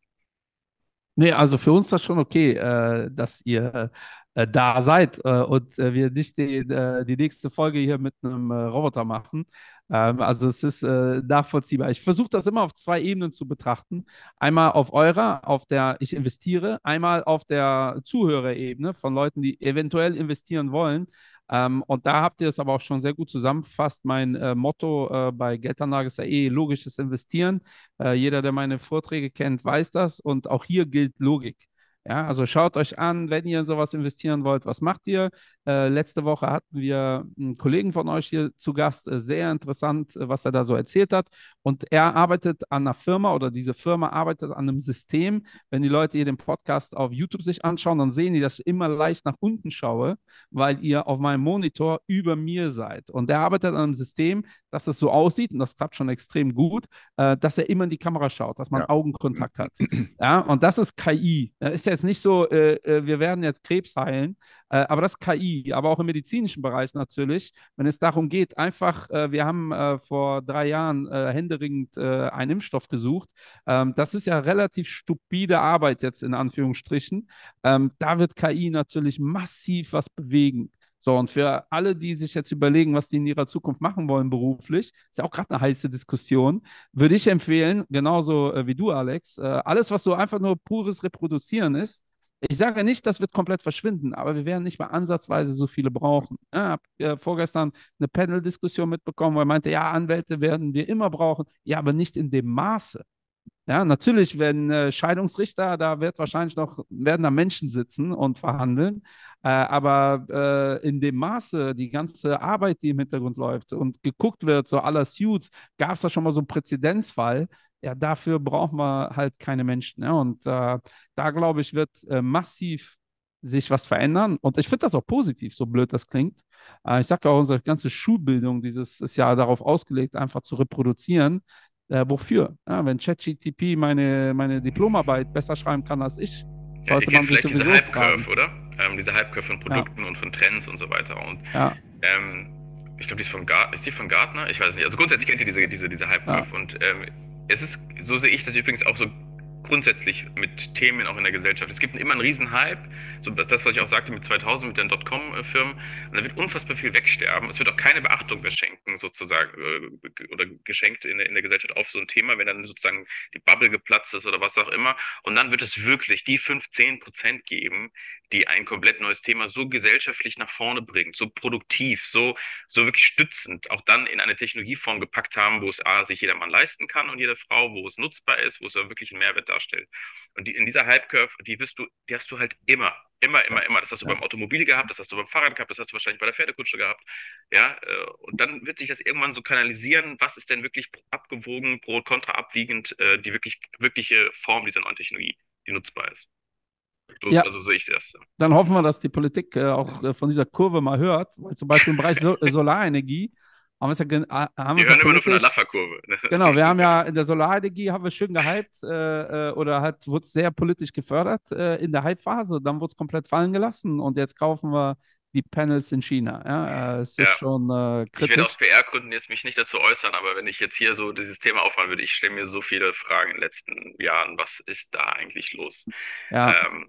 Nee, also für uns ist das schon okay, äh, dass ihr äh, da seid äh, und äh, wir nicht den, äh, die nächste Folge hier mit einem äh, Roboter machen. Ähm, also es ist nachvollziehbar. Ich versuche das immer auf zwei Ebenen zu betrachten. Einmal auf eurer, auf der ich investiere, einmal auf der Zuhörerebene von Leuten, die eventuell investieren wollen. Ähm, und da habt ihr es aber auch schon sehr gut zusammengefasst. Mein äh, Motto äh, bei Geldanlage ist ja eh logisches Investieren. Äh, jeder, der meine Vorträge kennt, weiß das. Und auch hier gilt Logik. Ja, also schaut euch an, wenn ihr sowas investieren wollt, was macht ihr? Äh, letzte Woche hatten wir einen Kollegen von euch hier zu Gast, äh, sehr interessant, äh, was er da so erzählt hat. Und er arbeitet an einer Firma oder diese Firma arbeitet an einem System. Wenn die Leute hier den Podcast auf YouTube sich anschauen, dann sehen die, dass ich immer leicht nach unten schaue, weil ihr auf meinem Monitor über mir seid. Und er arbeitet an einem System, dass es so aussieht, und das klappt schon extrem gut, äh, dass er immer in die Kamera schaut, dass man Ja. Augenkontakt hat. <clears throat> ja, und das ist KI. Äh, Ist jetzt nicht so, äh, äh, wir werden jetzt Krebs heilen, äh, aber das KI, aber auch im medizinischen Bereich natürlich, wenn es darum geht, einfach, äh, wir haben äh, vor drei Jahren äh, händeringend einen Impfstoff gesucht. Ähm, das ist ja relativ stupide Arbeit jetzt in Anführungsstrichen. Ähm, da wird KI natürlich massiv was bewegen. So, und für alle, die sich jetzt überlegen, was die in ihrer Zukunft machen wollen beruflich, ist ja auch gerade eine heiße Diskussion, würde ich empfehlen, genauso äh, wie du, Alex, äh, alles, was so einfach nur pures Reproduzieren ist, ich sage nicht, das wird komplett verschwinden, aber wir werden nicht mal ansatzweise so viele brauchen. Ich habe äh, vorgestern eine Panel-Diskussion mitbekommen, wo er meinte, ja, Anwälte werden wir immer brauchen, ja, aber nicht in dem Maße. Ja, natürlich, wenn äh, Scheidungsrichter, da wird wahrscheinlich noch, werden da Menschen sitzen und verhandeln, äh, aber äh, in dem Maße, die ganze Arbeit, die im Hintergrund läuft und geguckt wird, so aller Suits, gab es da schon mal so einen Präzedenzfall, ja, dafür brauchen wir halt keine Menschen. Ja? Und äh, da, glaube ich, wird äh, massiv sich was verändern. Und ich finde das auch positiv, so blöd das klingt. Äh, ich sage auch, unsere ganze Schulbildung dieses ist ja darauf ausgelegt, einfach zu reproduzieren. Äh, wofür? Ja, wenn ChatGTP meine, meine Diplomarbeit besser schreiben kann als ich, Ja, sollte ihr man sich vielleicht diese sowieso Hype-Curve, fragen. oder? Ähm, diese Hype-Curve von Produkten und von Trends und so weiter. Und Ja, ähm, ich glaube, die ist von Gar ist die von Gartner? Ich weiß nicht. Also grundsätzlich kennt ihr diese, diese, diese Hype-Curve. Und ähm, es ist, so sehe ich das übrigens auch so grundsätzlich mit Themen auch in der Gesellschaft. Es gibt immer einen riesen Hype, so das, was ich auch sagte mit 2000, mit den Dotcom-Firmen. Und da wird unfassbar viel wegsterben. Es wird auch keine Beachtung mehr schenken, sozusagen, äh, oder geschenkt in der, in der Gesellschaft auf so ein Thema, wenn dann sozusagen die Bubble geplatzt ist oder was auch immer. Und dann wird es wirklich die 15 Prozent geben, die ein komplett neues Thema so gesellschaftlich nach vorne bringt, so produktiv, so, so wirklich stützend, auch dann in eine Technologieform gepackt haben, wo es A, sich jeder Mann leisten kann und jede Frau, wo es nutzbar ist, wo es wirklich einen Mehrwert darstellt. Und die, in dieser Hype-Curve, die wirst du, die hast du halt immer, immer, immer, immer. Das hast du Ja. beim Automobil gehabt, das hast du beim Fahrrad gehabt, das hast du wahrscheinlich bei der Pferdekutsche gehabt. Ja, äh, und dann wird sich das irgendwann so kanalisieren, was ist denn wirklich abgewogen, pro und contra abwiegend, äh, die wirklich, wirkliche Form dieser neuen Technologie, die nutzbar ist. So, Ja. Also sehe ich das. dann hoffen wir, dass die Politik äh, auch von dieser Kurve mal hört, weil zum Beispiel im Bereich <laughs> so äh, Solarenergie haben ja, haben Wir hören immer nur von der Laffer-Kurve. ne? <laughs> Genau, wir haben ja in der Solarenergie haben wir schön gehypt äh, äh, oder hat wurde sehr politisch gefördert äh, in der Hype-Phase. Dann wurde es komplett fallen gelassen und jetzt kaufen wir die Panels in China. Ja, äh, es ist Ja. schon äh, Ich werde kritisch. aus PR-Gründen jetzt mich nicht dazu äußern, aber wenn ich jetzt hier so dieses Thema aufmachen würde, ich stelle mir so viele Fragen in den letzten Jahren, was ist da eigentlich los? Ja. Ähm,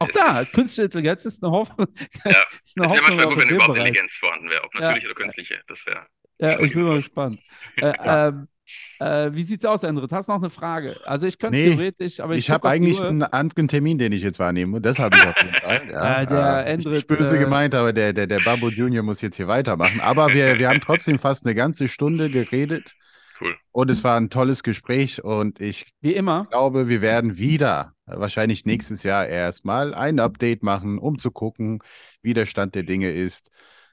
Auch es da, ist- künstliche Intelligenz ist eine Hoffnung. Ja, <laughs> ist eine es wäre Hoffnung manchmal gut, wenn überhaupt Bereich. Intelligenz vorhanden wäre, ob Ja. natürlich oder künstliche. Das wäre. Ja, ich bin mal <laughs> Ja. gespannt. Äh, ähm, äh, wie sieht's aus, Endrit? Hast du noch eine Frage? Also ich könnte Nee, theoretisch, aber ich, Ich habe eigentlich einen anderen Termin, den ich jetzt wahrnehme. Und das habe ich auf jeden Fall. Ja. <laughs> Äh, der Äh, nicht- Endrit, böse äh, gemeint, aber der, der, der Babo Junior muss jetzt hier weitermachen. Aber wir, wir haben trotzdem fast eine ganze Stunde geredet. Cool. Und es war ein tolles Gespräch. Und ich Wie immer. glaube, wir werden wieder, wahrscheinlich nächstes Jahr erstmal, ein Update machen, um zu gucken, wie der Stand der Dinge ist.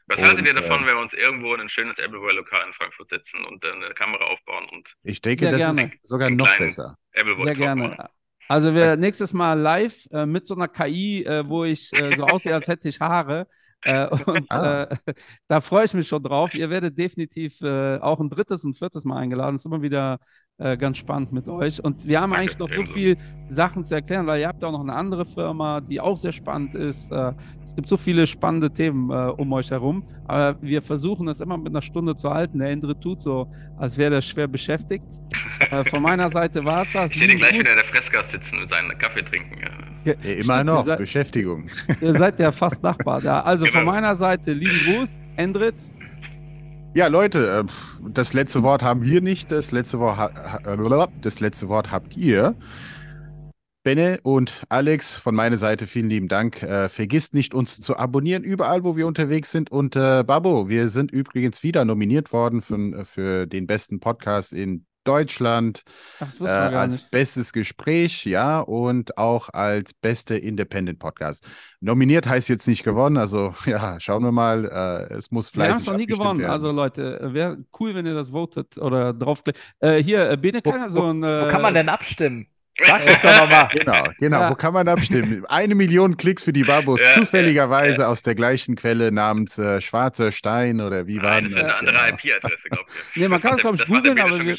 Was Und, haltet ihr davon, äh, wenn wir uns irgendwo in ein schönes Appleboy-Lokal in Frankfurt setzen und dann eine Kamera aufbauen und Ich denke, das gerne. ist sogar noch besser. Sehr gerne. machen? Also wir nächstes Mal live äh, mit so einer KI, äh, wo ich äh, so aussehe, als hätte ich Haare. Äh, <laughs> und Ah. äh, <laughs> da freue ich mich schon drauf. Ihr werdet definitiv äh, auch ein drittes und viertes Mal eingeladen. ist immer wieder äh, ganz spannend mit euch. Und wir haben Danke, eigentlich noch so ebenso. viel Sachen zu erklären, weil ihr habt ja auch noch eine andere Firma, die auch sehr spannend ist. Äh, es gibt so viele spannende Themen äh, um euch herum. Aber wir versuchen es immer mit einer Stunde zu halten. Der Endre tut so, als wäre er schwer beschäftigt. <laughs> von meiner Seite war es das. Ich sehe den gleich wieder in der Fressgast sitzen und seinen Kaffee trinken. Ja. Ja, immer stimmt, noch, Ihr seid, Beschäftigung. ihr seid ja fast Nachbar. Ja, also von Genau. meiner Seite lieben Gruß, Endrit. Ja, Leute, äh, das letzte Wort haben wir nicht. Das letzte Wort, ha das letzte Wort habt ihr. Benne und Alex, von meiner Seite vielen lieben Dank. Äh, vergisst nicht, uns zu abonnieren, überall, wo wir unterwegs sind. Und äh, Babo, wir sind übrigens wieder nominiert worden für, für den besten Podcast in Deutschland Ach, das äh, als nicht. bestes Gespräch, ja, und auch als beste Independent Podcast. Nominiert heißt jetzt nicht gewonnen, also <laughs> ja, schauen wir mal. Äh, es muss Wir haben noch nie gewonnen. werden. Also Leute, wäre cool, wenn ihr das votet oder draufklickt. Äh, hier, äh, Bene Wo, kann ja so ein. wo Äh, kann man denn abstimmen? Sag das doch nochmal. <laughs> Genau, genau. Ja. Wo kann man abstimmen? Eine Million Klicks für die Babos, Ja, zufälligerweise aus der gleichen Quelle namens äh, Schwarzer Stein oder wie war Nein, das denn wäre eine das? andere Genau. IP-Adresse, glaube ich. Nee, man Das kann es, glaub der- ich, das googeln, aber wir-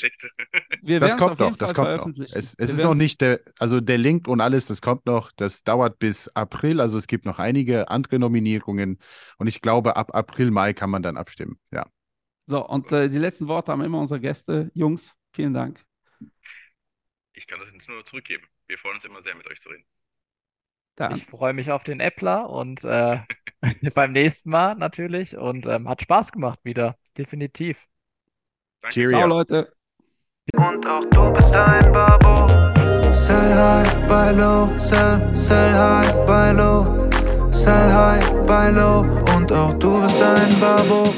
wir Das kommt noch, das Fall kommt noch. Es, es ist noch nicht der, also der Link und alles, das kommt noch, das dauert bis April, also es gibt noch einige andere Nominierungen und ich glaube, ab April, Mai kann man dann abstimmen. Ja. So, und äh, die letzten Worte haben immer unsere Gäste. Jungs, vielen Dank. Ich kann das jetzt nur zurückgeben. Wir freuen uns immer sehr, mit euch zu reden. Dann. Ich freue mich auf den Äppler und äh, <laughs> beim nächsten Mal natürlich. Und ähm, hat Spaß gemacht wieder. Definitiv. Danke. Cheerio. Ciao, Leute. Und auch du bist ein Babo. Sell high, buy low, sell, sell high, buy low. Sell high, buy low. Und auch du bist ein Babo.